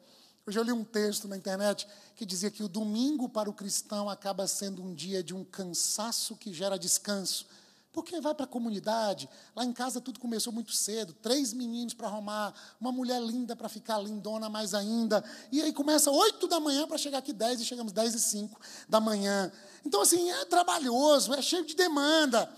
Hoje eu li um texto na internet que dizia que o domingo para o cristão acaba sendo um dia de um cansaço que gera descanso. Porque vai para a comunidade, lá em casa tudo começou muito cedo, três meninos para arrumar, uma mulher linda para ficar lindona mais ainda. E aí começa oito da manhã para chegar aqui dez e chegamos dez e cinco da manhã. Então, assim, é trabalhoso, é cheio de demanda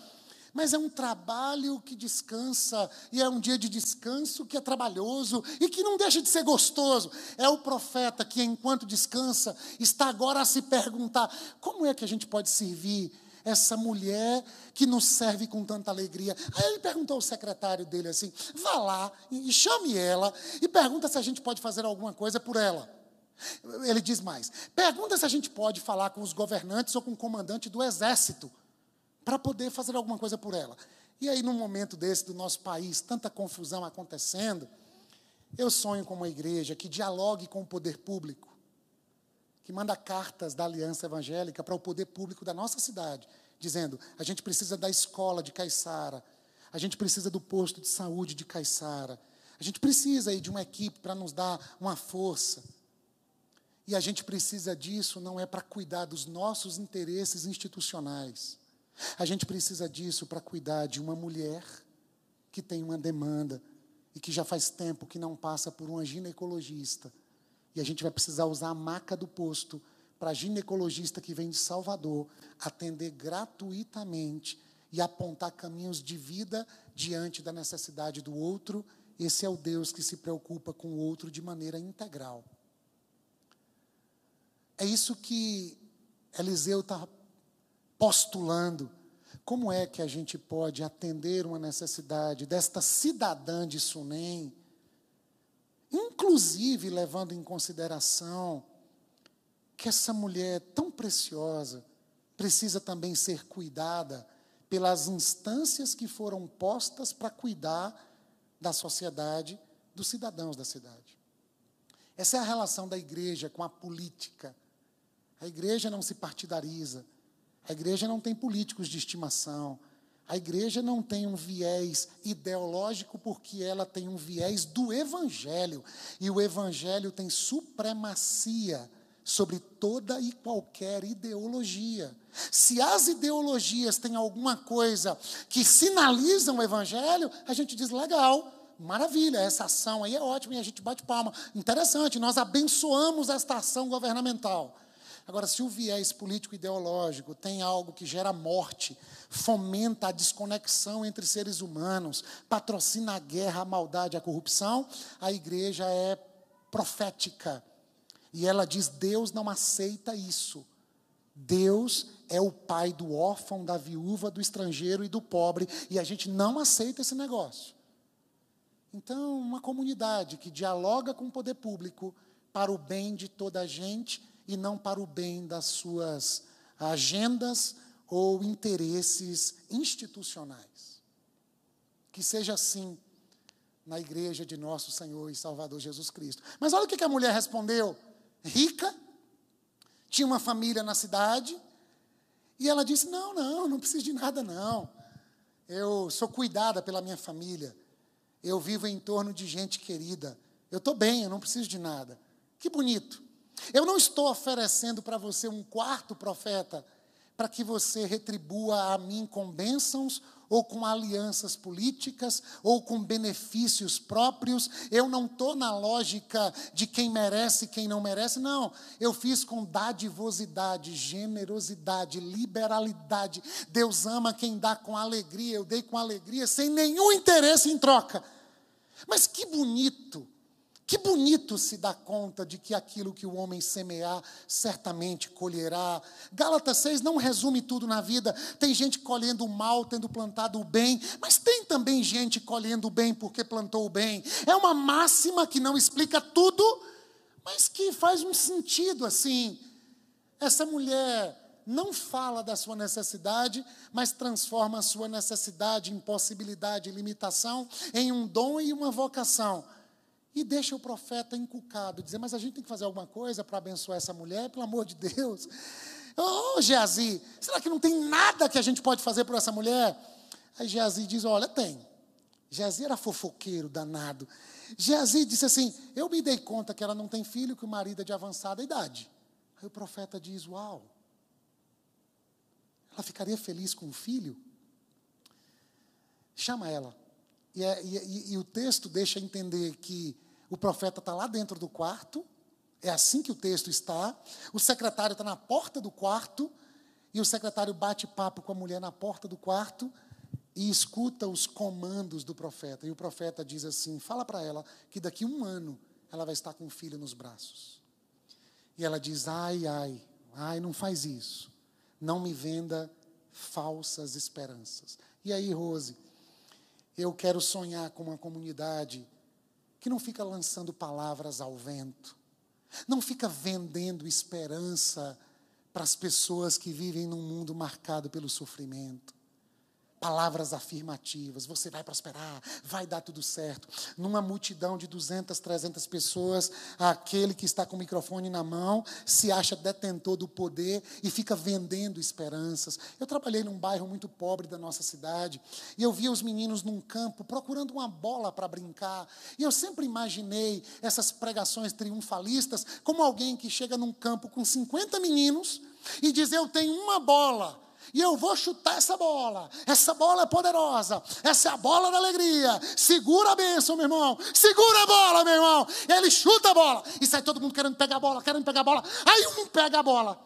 mas é um trabalho que descansa, e é um dia de descanso que é trabalhoso e que não deixa de ser gostoso. É o profeta que, enquanto descansa, está agora a se perguntar: como é que a gente pode servir essa mulher que nos serve com tanta alegria? Aí ele perguntou ao secretário dele assim: vá lá e chame ela e pergunta se a gente pode fazer alguma coisa por ela. Ele diz mais: pergunta se a gente pode falar com os governantes ou com o comandante do exército para poder fazer alguma coisa por ela. E aí, num momento desse do nosso país, tanta confusão acontecendo, eu sonho com uma igreja que dialogue com o poder público, que manda cartas da aliança evangélica para o poder público da nossa cidade, dizendo: a gente precisa da escola de Caiçara, a gente precisa do posto de saúde de Caiçara, a gente precisa aí de uma equipe para nos dar uma força. E a gente precisa disso não é para cuidar dos nossos interesses institucionais. A gente precisa disso para cuidar de uma mulher que tem uma demanda e que já faz tempo que não passa por uma ginecologista. E a gente vai precisar usar a maca do posto para a ginecologista que vem de Salvador atender gratuitamente e apontar caminhos de vida diante da necessidade do outro. Esse é o Deus que se preocupa com o outro de maneira integral. É isso que Eliseu está postulando. Como é que a gente pode atender uma necessidade desta cidadã de Sunem, inclusive levando em consideração que essa mulher tão preciosa precisa também ser cuidada pelas instâncias que foram postas para cuidar da sociedade, dos cidadãos da cidade. Essa é a relação da igreja com a política. A igreja não se partidariza. A igreja não tem políticos de estimação. A igreja não tem um viés ideológico porque ela tem um viés do evangelho. E o evangelho tem supremacia sobre toda e qualquer ideologia. Se as ideologias têm alguma coisa que sinalizam o evangelho, a gente diz legal, maravilha, essa ação aí é ótima e a gente bate palma. Interessante, nós abençoamos esta ação governamental. Agora, se o viés político-ideológico tem algo que gera morte, fomenta a desconexão entre seres humanos, patrocina a guerra, a maldade, a corrupção, a igreja é profética e ela diz: Deus não aceita isso. Deus é o pai do órfão, da viúva, do estrangeiro e do pobre, e a gente não aceita esse negócio. Então, uma comunidade que dialoga com o poder público para o bem de toda a gente e não para o bem das suas agendas ou interesses institucionais. Que seja assim na igreja de nosso Senhor e Salvador Jesus Cristo. Mas olha o que a mulher respondeu rica, tinha uma família na cidade, e ela disse: Não, não, não preciso de nada, não. Eu sou cuidada pela minha família. Eu vivo em torno de gente querida. Eu estou bem, eu não preciso de nada. Que bonito. Eu não estou oferecendo para você um quarto profeta para que você retribua a mim com bênçãos ou com alianças políticas, ou com benefícios próprios. Eu não estou na lógica de quem merece e quem não merece, não. Eu fiz com dadivosidade, generosidade, liberalidade. Deus ama quem dá com alegria, eu dei com alegria, sem nenhum interesse em troca. Mas que bonito que bonito se dar conta de que aquilo que o homem semear, certamente colherá. Gálatas 6 não resume tudo na vida. Tem gente colhendo o mal, tendo plantado o bem, mas tem também gente colhendo o bem porque plantou o bem. É uma máxima que não explica tudo, mas que faz um sentido assim. Essa mulher não fala da sua necessidade, mas transforma a sua necessidade, impossibilidade, limitação em um dom e uma vocação. E deixa o profeta encucado, dizer, mas a gente tem que fazer alguma coisa para abençoar essa mulher, pelo amor de Deus. Ô oh, Geazi, será que não tem nada que a gente pode fazer por essa mulher? Aí Geazi diz, olha, tem. Geazi era fofoqueiro, danado. Geazi disse assim, eu me dei conta que ela não tem filho, que o marido é de avançada idade. Aí o profeta diz, uau, ela ficaria feliz com o filho? Chama ela. E, é, e, e, o texto deixa entender que o profeta está lá dentro do quarto, é assim que o texto está. O secretário está na porta do quarto, e o secretário bate papo com a mulher na porta do quarto e escuta os comandos do profeta. E o profeta diz assim: fala para ela que daqui a um ano ela vai estar com o filho nos braços. E ela diz: ai, ai, ai, não faz isso. Não me venda falsas esperanças. E aí, Rose, eu quero sonhar com uma comunidade que não fica lançando palavras ao vento, não fica vendendo esperança para as pessoas que vivem num mundo marcado pelo sofrimento palavras afirmativas. Você vai prosperar, vai dar tudo certo. Numa multidão de 200, 300 pessoas, aquele que está com o microfone na mão se acha detentor do poder e fica vendendo esperanças. Eu trabalhei num bairro muito pobre da nossa cidade e eu via os meninos num campo procurando uma bola para brincar. E eu sempre imaginei essas pregações triunfalistas como alguém que chega num campo com 50 meninos e diz: Eu tenho uma bola E eu vou chutar essa bola. Essa bola é poderosa. Essa é a bola da alegria. Segura a bênção, meu irmão. Segura a bola, meu irmão. Ele chuta a bola. E sai todo mundo querendo pegar a bola, querendo pegar a bola. Aí um pega a bola.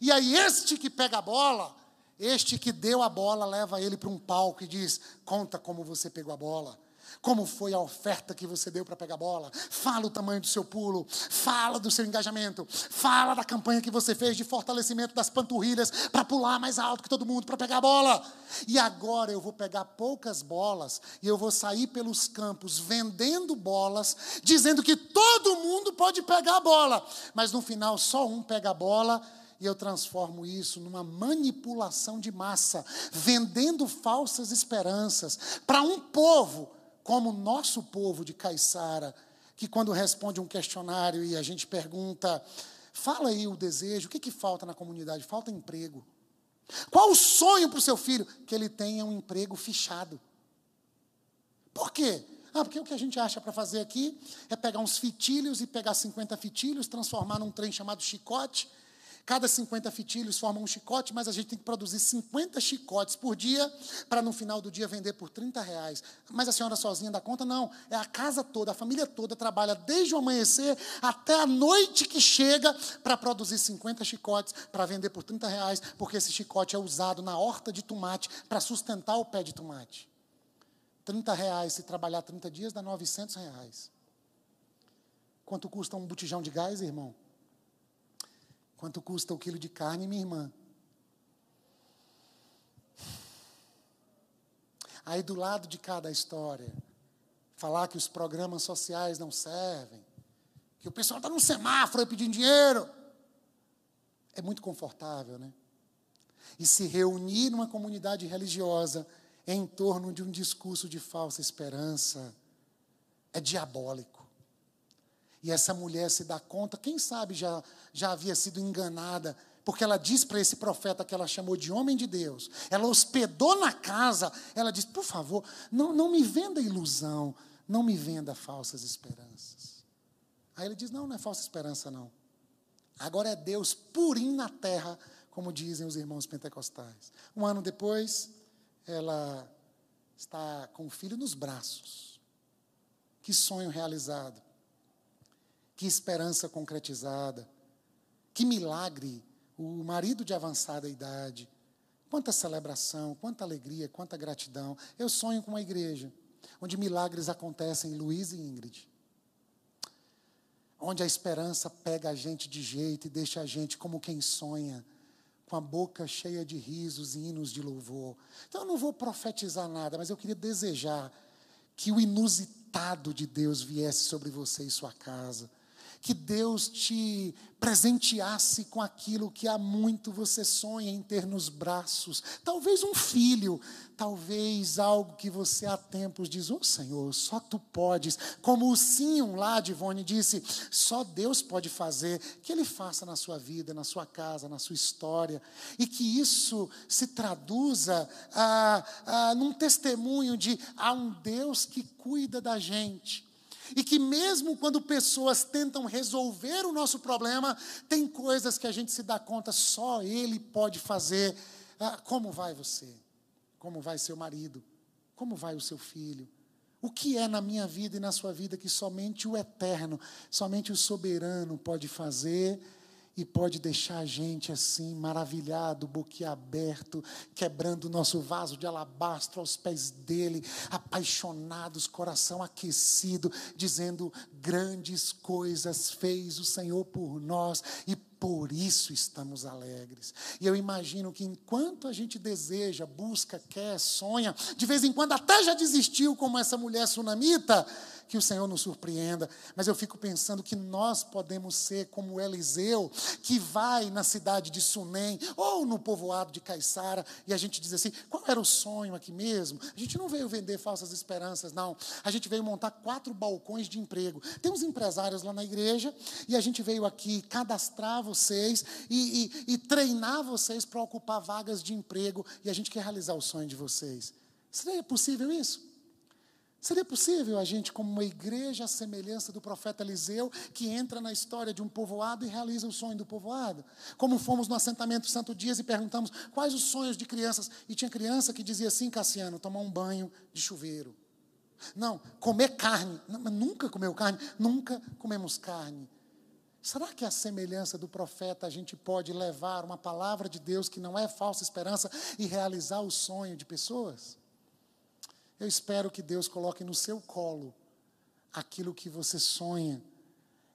E aí este que pega a bola, este que deu a bola, leva ele para um palco e diz: Conta como você pegou a bola. Como foi a oferta que você deu para pegar bola? Fala o tamanho do seu pulo, fala do seu engajamento, fala da campanha que você fez de fortalecimento das panturrilhas para pular mais alto que todo mundo para pegar bola. E agora eu vou pegar poucas bolas e eu vou sair pelos campos vendendo bolas, dizendo que todo mundo pode pegar a bola, mas no final só um pega a bola e eu transformo isso numa manipulação de massa, vendendo falsas esperanças para um povo como o nosso povo de Caiçara, que quando responde um questionário e a gente pergunta, fala aí o desejo, o que, que falta na comunidade? Falta emprego. Qual o sonho para o seu filho? Que ele tenha um emprego fichado. Por quê? Ah, porque o que a gente acha para fazer aqui é pegar uns fitilhos e pegar 50 fitilhos, transformar num trem chamado chicote Cada 50 fitilhos formam um chicote, mas a gente tem que produzir 50 chicotes por dia para no final do dia vender por 30 reais. Mas a senhora sozinha dá conta? Não. É a casa toda, a família toda trabalha desde o amanhecer até a noite que chega para produzir 50 chicotes para vender por 30 reais, porque esse chicote é usado na horta de tomate para sustentar o pé de tomate. 30 reais, se trabalhar 30 dias, dá 900 reais. Quanto custa um botijão de gás, irmão? Quanto custa o quilo de carne, minha irmã? Aí do lado de cada história, falar que os programas sociais não servem, que o pessoal está num semáforo pedindo dinheiro. É muito confortável, né? E se reunir numa comunidade religiosa em torno de um discurso de falsa esperança é diabólico. E essa mulher se dá conta, quem sabe já, já havia sido enganada, porque ela diz para esse profeta que ela chamou de homem de Deus, ela hospedou na casa, ela diz: por favor, não, não me venda ilusão, não me venda falsas esperanças. Aí ele diz: não, não é falsa esperança, não. Agora é Deus purinho na terra, como dizem os irmãos pentecostais. Um ano depois, ela está com o filho nos braços. Que sonho realizado. Que esperança concretizada. Que milagre. O marido de avançada idade. Quanta celebração, quanta alegria, quanta gratidão. Eu sonho com uma igreja onde milagres acontecem, Luiz e Ingrid. Onde a esperança pega a gente de jeito e deixa a gente como quem sonha, com a boca cheia de risos e hinos de louvor. Então eu não vou profetizar nada, mas eu queria desejar que o inusitado de Deus viesse sobre você e sua casa que Deus te presenteasse com aquilo que há muito você sonha em ter nos braços. Talvez um filho, talvez algo que você há tempos diz: Ô oh, Senhor, só tu podes. Como o Sim lá de Ivone disse: só Deus pode fazer. Que Ele faça na sua vida, na sua casa, na sua história. E que isso se traduza ah, ah, num testemunho de há um Deus que cuida da gente e que, mesmo quando pessoas tentam resolver o nosso problema, tem coisas que a gente se dá conta, só Ele pode fazer. Ah, como vai você? Como vai seu marido? Como vai o seu filho? O que é na minha vida e na sua vida que somente o eterno, somente o soberano pode fazer? E pode deixar a gente assim, maravilhado, boquiaberto, quebrando o nosso vaso de alabastro aos pés dele, apaixonados, coração aquecido, dizendo: grandes coisas fez o Senhor por nós e por isso estamos alegres. E eu imagino que enquanto a gente deseja, busca, quer, sonha, de vez em quando até já desistiu, como essa mulher sunamita, que o Senhor nos surpreenda. Mas eu fico pensando que nós podemos ser como Eliseu, que vai na cidade de Sunem ou no povoado de Caiçara e a gente diz assim: qual era o sonho aqui mesmo? A gente não veio vender falsas esperanças, não. A gente veio montar quatro balcões de emprego. Tem uns empresários lá na igreja e a gente veio aqui cadastrar vocês e, e, e treinar vocês para ocupar vagas de emprego e a gente quer realizar o sonho de vocês. Seria possível isso? Seria possível a gente, como uma igreja à semelhança do profeta Eliseu, que entra na história de um povoado e realiza o sonho do povoado? Como fomos no assentamento Santo Dias e perguntamos quais os sonhos de crianças? E tinha criança que dizia assim, Cassiano, tomar um banho de chuveiro. Não, comer carne. Não, nunca comeu carne, nunca comemos carne. Será que a semelhança do profeta a gente pode levar uma palavra de Deus que não é falsa esperança e realizar o sonho de pessoas? Eu espero que Deus coloque no seu colo aquilo que você sonha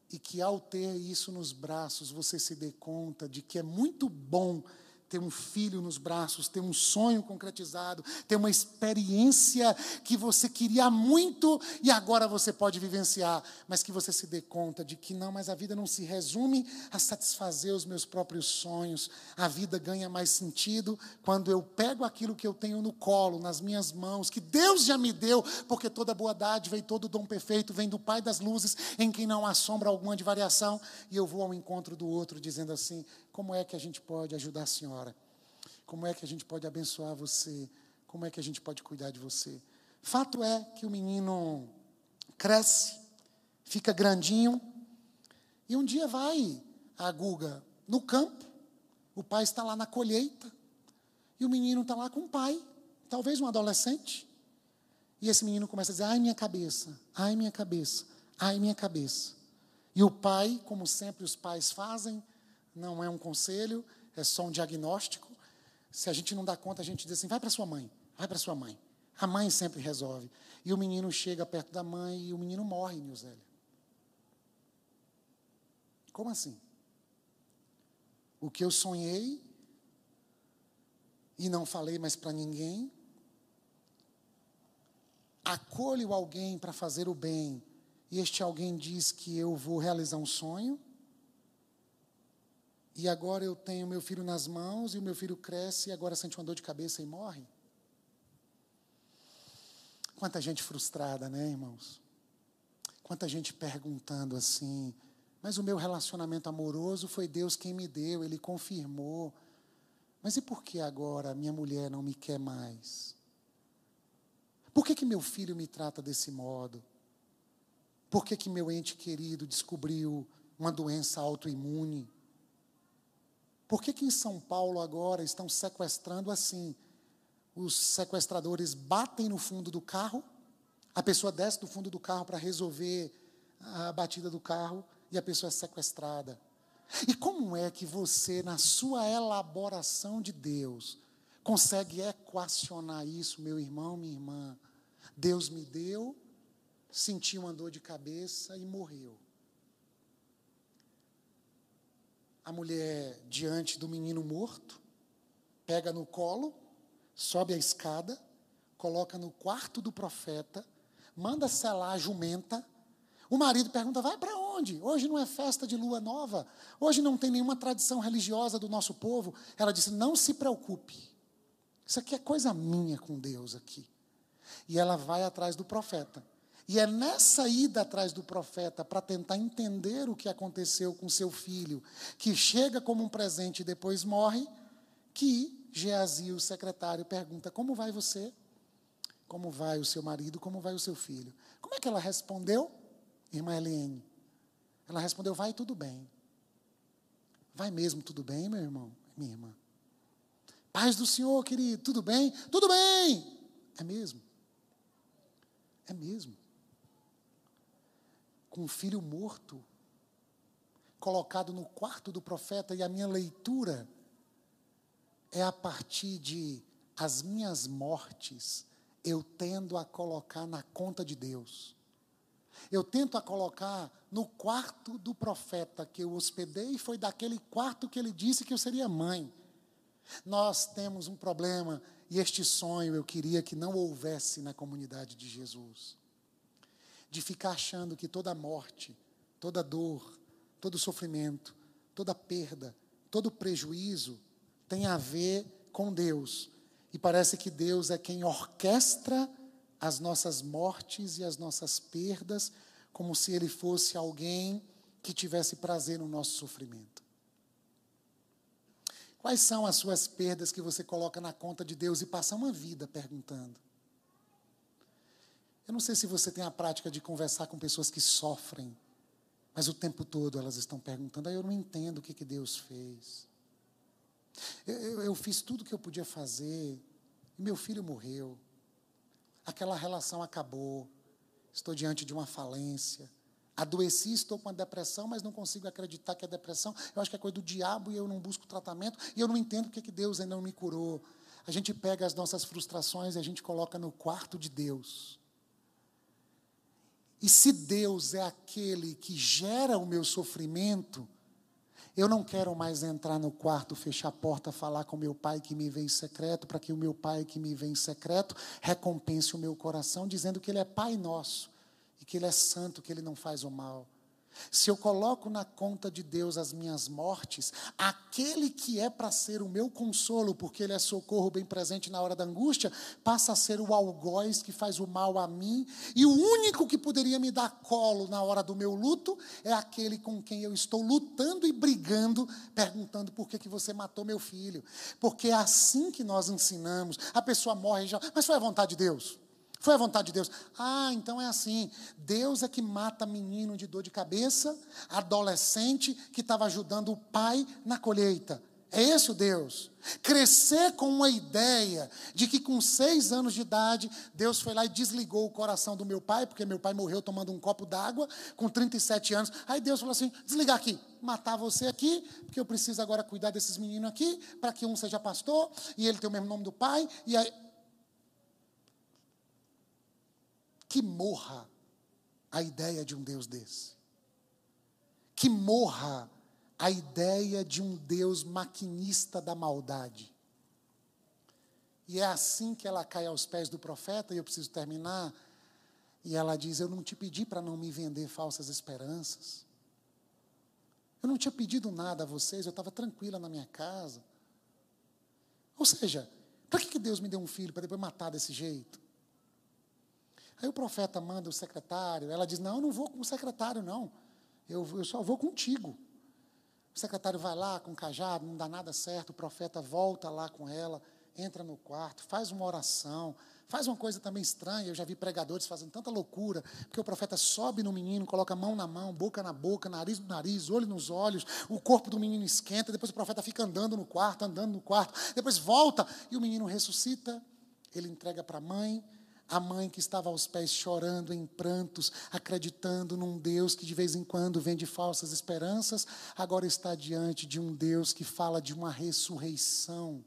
e que ao ter isso nos braços você se dê conta de que é muito bom ter um filho nos braços, ter um sonho concretizado, ter uma experiência que você queria muito e agora você pode vivenciar, mas que você se dê conta de que não, mas a vida não se resume a satisfazer os meus próprios sonhos. A vida ganha mais sentido quando eu pego aquilo que eu tenho no colo, nas minhas mãos, que Deus já me deu, porque toda boa dádiva e todo dom perfeito vem do Pai das luzes, em quem não há sombra alguma de variação, e eu vou ao encontro do outro dizendo assim: como é que a gente pode ajudar a senhora? Como é que a gente pode abençoar você? Como é que a gente pode cuidar de você? Fato é que o menino cresce, fica grandinho, e um dia vai a Guga no campo, o pai está lá na colheita, e o menino está lá com o pai, talvez um adolescente, e esse menino começa a dizer: ai, minha cabeça, ai, minha cabeça, ai, minha cabeça. E o pai, como sempre os pais fazem, não é um conselho, é só um diagnóstico. Se a gente não dá conta, a gente diz assim: vai para sua mãe, vai para sua mãe. A mãe sempre resolve. E o menino chega perto da mãe e o menino morre, Nilzélia. Como assim? O que eu sonhei e não falei mais para ninguém, acolho alguém para fazer o bem e este alguém diz que eu vou realizar um sonho, e agora eu tenho meu filho nas mãos e o meu filho cresce e agora sente uma dor de cabeça e morre? Quanta gente frustrada, né, irmãos? Quanta gente perguntando assim, mas o meu relacionamento amoroso foi Deus quem me deu, Ele confirmou. Mas e por que agora minha mulher não me quer mais? Por que, que meu filho me trata desse modo? Por que, que meu ente querido descobriu uma doença autoimune? Por que, que em São Paulo agora estão sequestrando assim? Os sequestradores batem no fundo do carro, a pessoa desce do fundo do carro para resolver a batida do carro e a pessoa é sequestrada. E como é que você, na sua elaboração de Deus, consegue equacionar isso, meu irmão, minha irmã? Deus me deu, senti uma dor de cabeça e morreu. A mulher diante do menino morto, pega no colo, sobe a escada, coloca no quarto do profeta, manda selar a jumenta. O marido pergunta: vai para onde? Hoje não é festa de lua nova, hoje não tem nenhuma tradição religiosa do nosso povo. Ela disse: não se preocupe, isso aqui é coisa minha com Deus aqui. E ela vai atrás do profeta. E é nessa ida atrás do profeta para tentar entender o que aconteceu com seu filho, que chega como um presente e depois morre, que Geazi, o secretário, pergunta: Como vai você? Como vai o seu marido? Como vai o seu filho? Como é que ela respondeu, irmã Eliane? Ela respondeu: Vai tudo bem. Vai mesmo tudo bem, meu irmão, minha irmã? Paz do Senhor, querido, tudo bem? Tudo bem! É mesmo? É mesmo com um filho morto, colocado no quarto do profeta, e a minha leitura é a partir de as minhas mortes, eu tendo a colocar na conta de Deus. Eu tento a colocar no quarto do profeta que eu hospedei, e foi daquele quarto que ele disse que eu seria mãe. Nós temos um problema, e este sonho eu queria que não houvesse na comunidade de Jesus de ficar achando que toda morte, toda dor, todo sofrimento, toda perda, todo prejuízo tem a ver com Deus. E parece que Deus é quem orquestra as nossas mortes e as nossas perdas, como se Ele fosse alguém que tivesse prazer no nosso sofrimento. Quais são as suas perdas que você coloca na conta de Deus e passa uma vida perguntando? Eu não sei se você tem a prática de conversar com pessoas que sofrem, mas o tempo todo elas estão perguntando: ah, eu não entendo o que, que Deus fez. Eu, eu, eu fiz tudo o que eu podia fazer, e meu filho morreu. Aquela relação acabou. Estou diante de uma falência. Adoeci, estou com a depressão, mas não consigo acreditar que é depressão. Eu acho que é coisa do diabo e eu não busco tratamento. E eu não entendo porque que Deus ainda não me curou. A gente pega as nossas frustrações e a gente coloca no quarto de Deus. E se Deus é aquele que gera o meu sofrimento, eu não quero mais entrar no quarto, fechar a porta, falar com meu pai que me vê em secreto, para que o meu pai que me vê em secreto recompense o meu coração, dizendo que ele é pai nosso e que ele é santo, que ele não faz o mal. Se eu coloco na conta de Deus as minhas mortes, aquele que é para ser o meu consolo, porque ele é socorro bem presente na hora da angústia, passa a ser o algoz que faz o mal a mim, e o único que poderia me dar colo na hora do meu luto é aquele com quem eu estou lutando e brigando, perguntando por que, que você matou meu filho. Porque é assim que nós ensinamos. A pessoa morre já, mas foi a vontade de Deus. Foi a vontade de Deus. Ah, então é assim. Deus é que mata menino de dor de cabeça, adolescente que estava ajudando o pai na colheita. É esse o Deus. Crescer com uma ideia de que com seis anos de idade, Deus foi lá e desligou o coração do meu pai, porque meu pai morreu tomando um copo d'água com 37 anos. Aí Deus falou assim: desligar aqui, matar você aqui, porque eu preciso agora cuidar desses meninos aqui, para que um seja pastor e ele tenha o mesmo nome do pai. E aí, que morra a ideia de um Deus desse. Que morra a ideia de um Deus maquinista da maldade. E é assim que ela cai aos pés do profeta, e eu preciso terminar. E ela diz: Eu não te pedi para não me vender falsas esperanças. Eu não tinha pedido nada a vocês, eu estava tranquila na minha casa. Ou seja, para que Deus me deu um filho para depois matar desse jeito? Aí o profeta manda o secretário, ela diz: Não, eu não vou com o secretário, não. Eu, eu só vou contigo. O secretário vai lá com o cajado, não dá nada certo. O profeta volta lá com ela, entra no quarto, faz uma oração, faz uma coisa também estranha. Eu já vi pregadores fazendo tanta loucura, porque o profeta sobe no menino, coloca mão na mão, boca na boca, nariz no nariz, olho nos olhos, o corpo do menino esquenta, depois o profeta fica andando no quarto, andando no quarto, depois volta e o menino ressuscita. Ele entrega para a mãe, a mãe que estava aos pés chorando em prantos, acreditando num Deus que de vez em quando vende falsas esperanças, agora está diante de um Deus que fala de uma ressurreição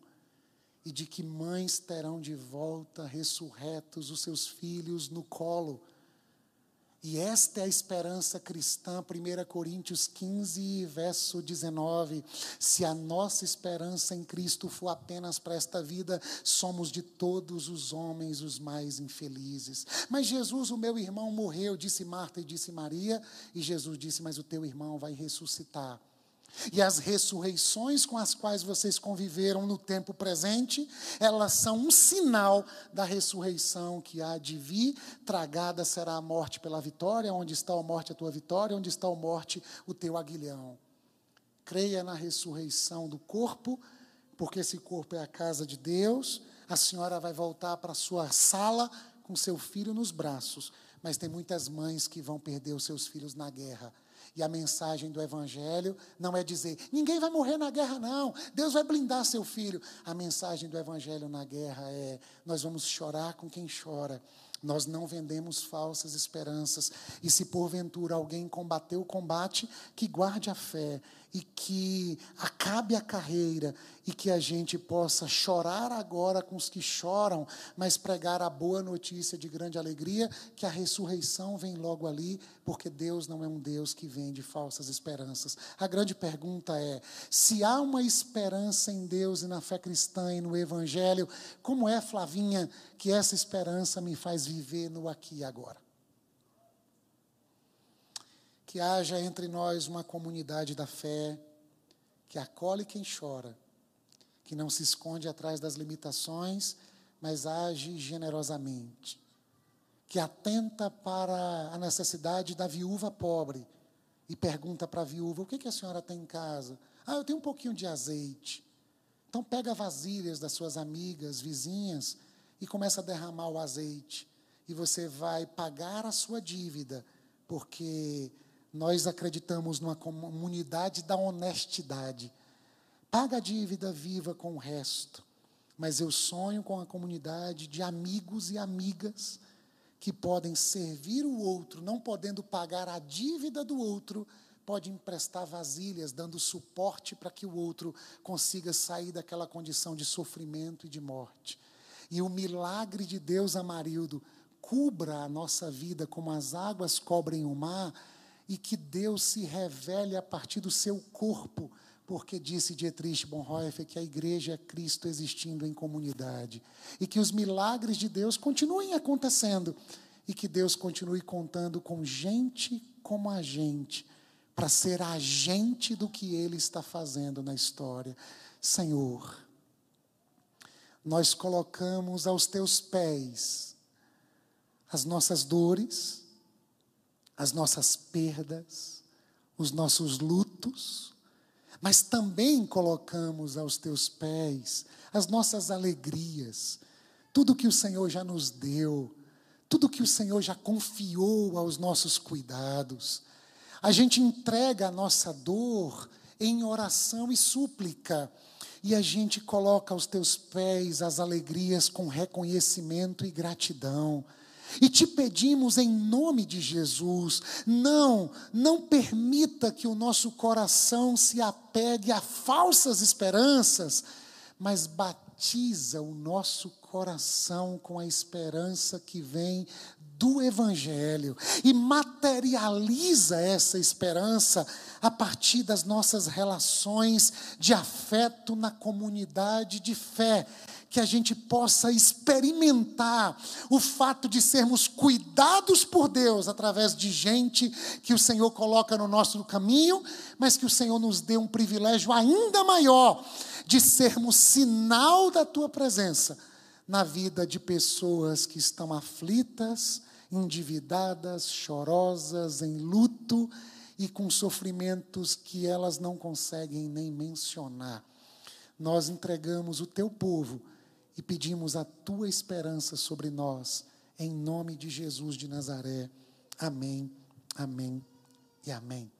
e de que mães terão de volta ressurretos os seus filhos no colo. E esta é a esperança cristã, 1 Coríntios 15, verso 19. Se a nossa esperança em Cristo for apenas para esta vida, somos de todos os homens os mais infelizes. Mas Jesus, o meu irmão, morreu, disse Marta e disse Maria, e Jesus disse: Mas o teu irmão vai ressuscitar. E as ressurreições com as quais vocês conviveram no tempo presente, elas são um sinal da ressurreição que há de vir. Tragada será a morte pela vitória. Onde está a morte, a tua vitória? Onde está a morte, o teu aguilhão? Creia na ressurreição do corpo, porque esse corpo é a casa de Deus. A senhora vai voltar para a sua sala com seu filho nos braços. Mas tem muitas mães que vão perder os seus filhos na guerra e a mensagem do Evangelho não é dizer, ninguém vai morrer na guerra, não, Deus vai blindar seu filho. A mensagem do Evangelho na guerra é: nós vamos chorar com quem chora, nós não vendemos falsas esperanças. E se porventura alguém combater o combate, que guarde a fé e que acabe a carreira e que a gente possa chorar agora com os que choram, mas pregar a boa notícia de grande alegria, que a ressurreição vem logo ali, porque Deus não é um Deus que vende falsas esperanças. A grande pergunta é: se há uma esperança em Deus e na fé cristã e no Evangelho, como é, Flavinha, que essa esperança me faz viver no aqui e agora? Que haja entre nós uma comunidade da fé que acolhe quem chora, que não se esconde atrás das limitações, mas age generosamente, que atenta para a necessidade da viúva pobre e pergunta para a viúva: o que, que a senhora tem em casa? Ah, eu tenho um pouquinho de azeite. Então pega vasilhas das suas amigas, vizinhas e começa a derramar o azeite e você vai pagar a sua dívida, porque nós acreditamos numa comunidade da honestidade. Paga a dívida, viva com o resto. Mas eu sonho com a comunidade de amigos e amigas que podem servir o outro, não podendo pagar a dívida do outro, pode emprestar vasilhas, dando suporte para que o outro consiga sair daquela condição de sofrimento e de morte. E o milagre de Deus, Amarildo, cubra a nossa vida como as águas cobrem o mar e que Deus se revele a partir do seu corpo, porque disse Dietrich Bonhoeffer que a igreja é Cristo existindo em comunidade e que os milagres de Deus continuem acontecendo e que Deus continue contando com gente como a gente para ser agente do que ele está fazendo na história. Senhor, nós colocamos aos teus pés as nossas dores, as nossas perdas, os nossos lutos, mas também colocamos aos teus pés as nossas alegrias, tudo que o Senhor já nos deu, tudo que o Senhor já confiou aos nossos cuidados. A gente entrega a nossa dor em oração e súplica e a gente coloca aos teus pés as alegrias com reconhecimento e gratidão. E te pedimos em nome de Jesus, não, não permita que o nosso coração se apegue a falsas esperanças, mas batiza o nosso coração com a esperança que vem do Evangelho e materializa essa esperança a partir das nossas relações de afeto na comunidade de fé. Que a gente possa experimentar o fato de sermos cuidados por Deus através de gente que o Senhor coloca no nosso caminho, mas que o Senhor nos dê um privilégio ainda maior de sermos sinal da tua presença na vida de pessoas que estão aflitas, endividadas, chorosas, em luto e com sofrimentos que elas não conseguem nem mencionar. Nós entregamos o teu povo e pedimos a tua esperança sobre nós, em nome de Jesus de Nazaré. Amém, amém e amém.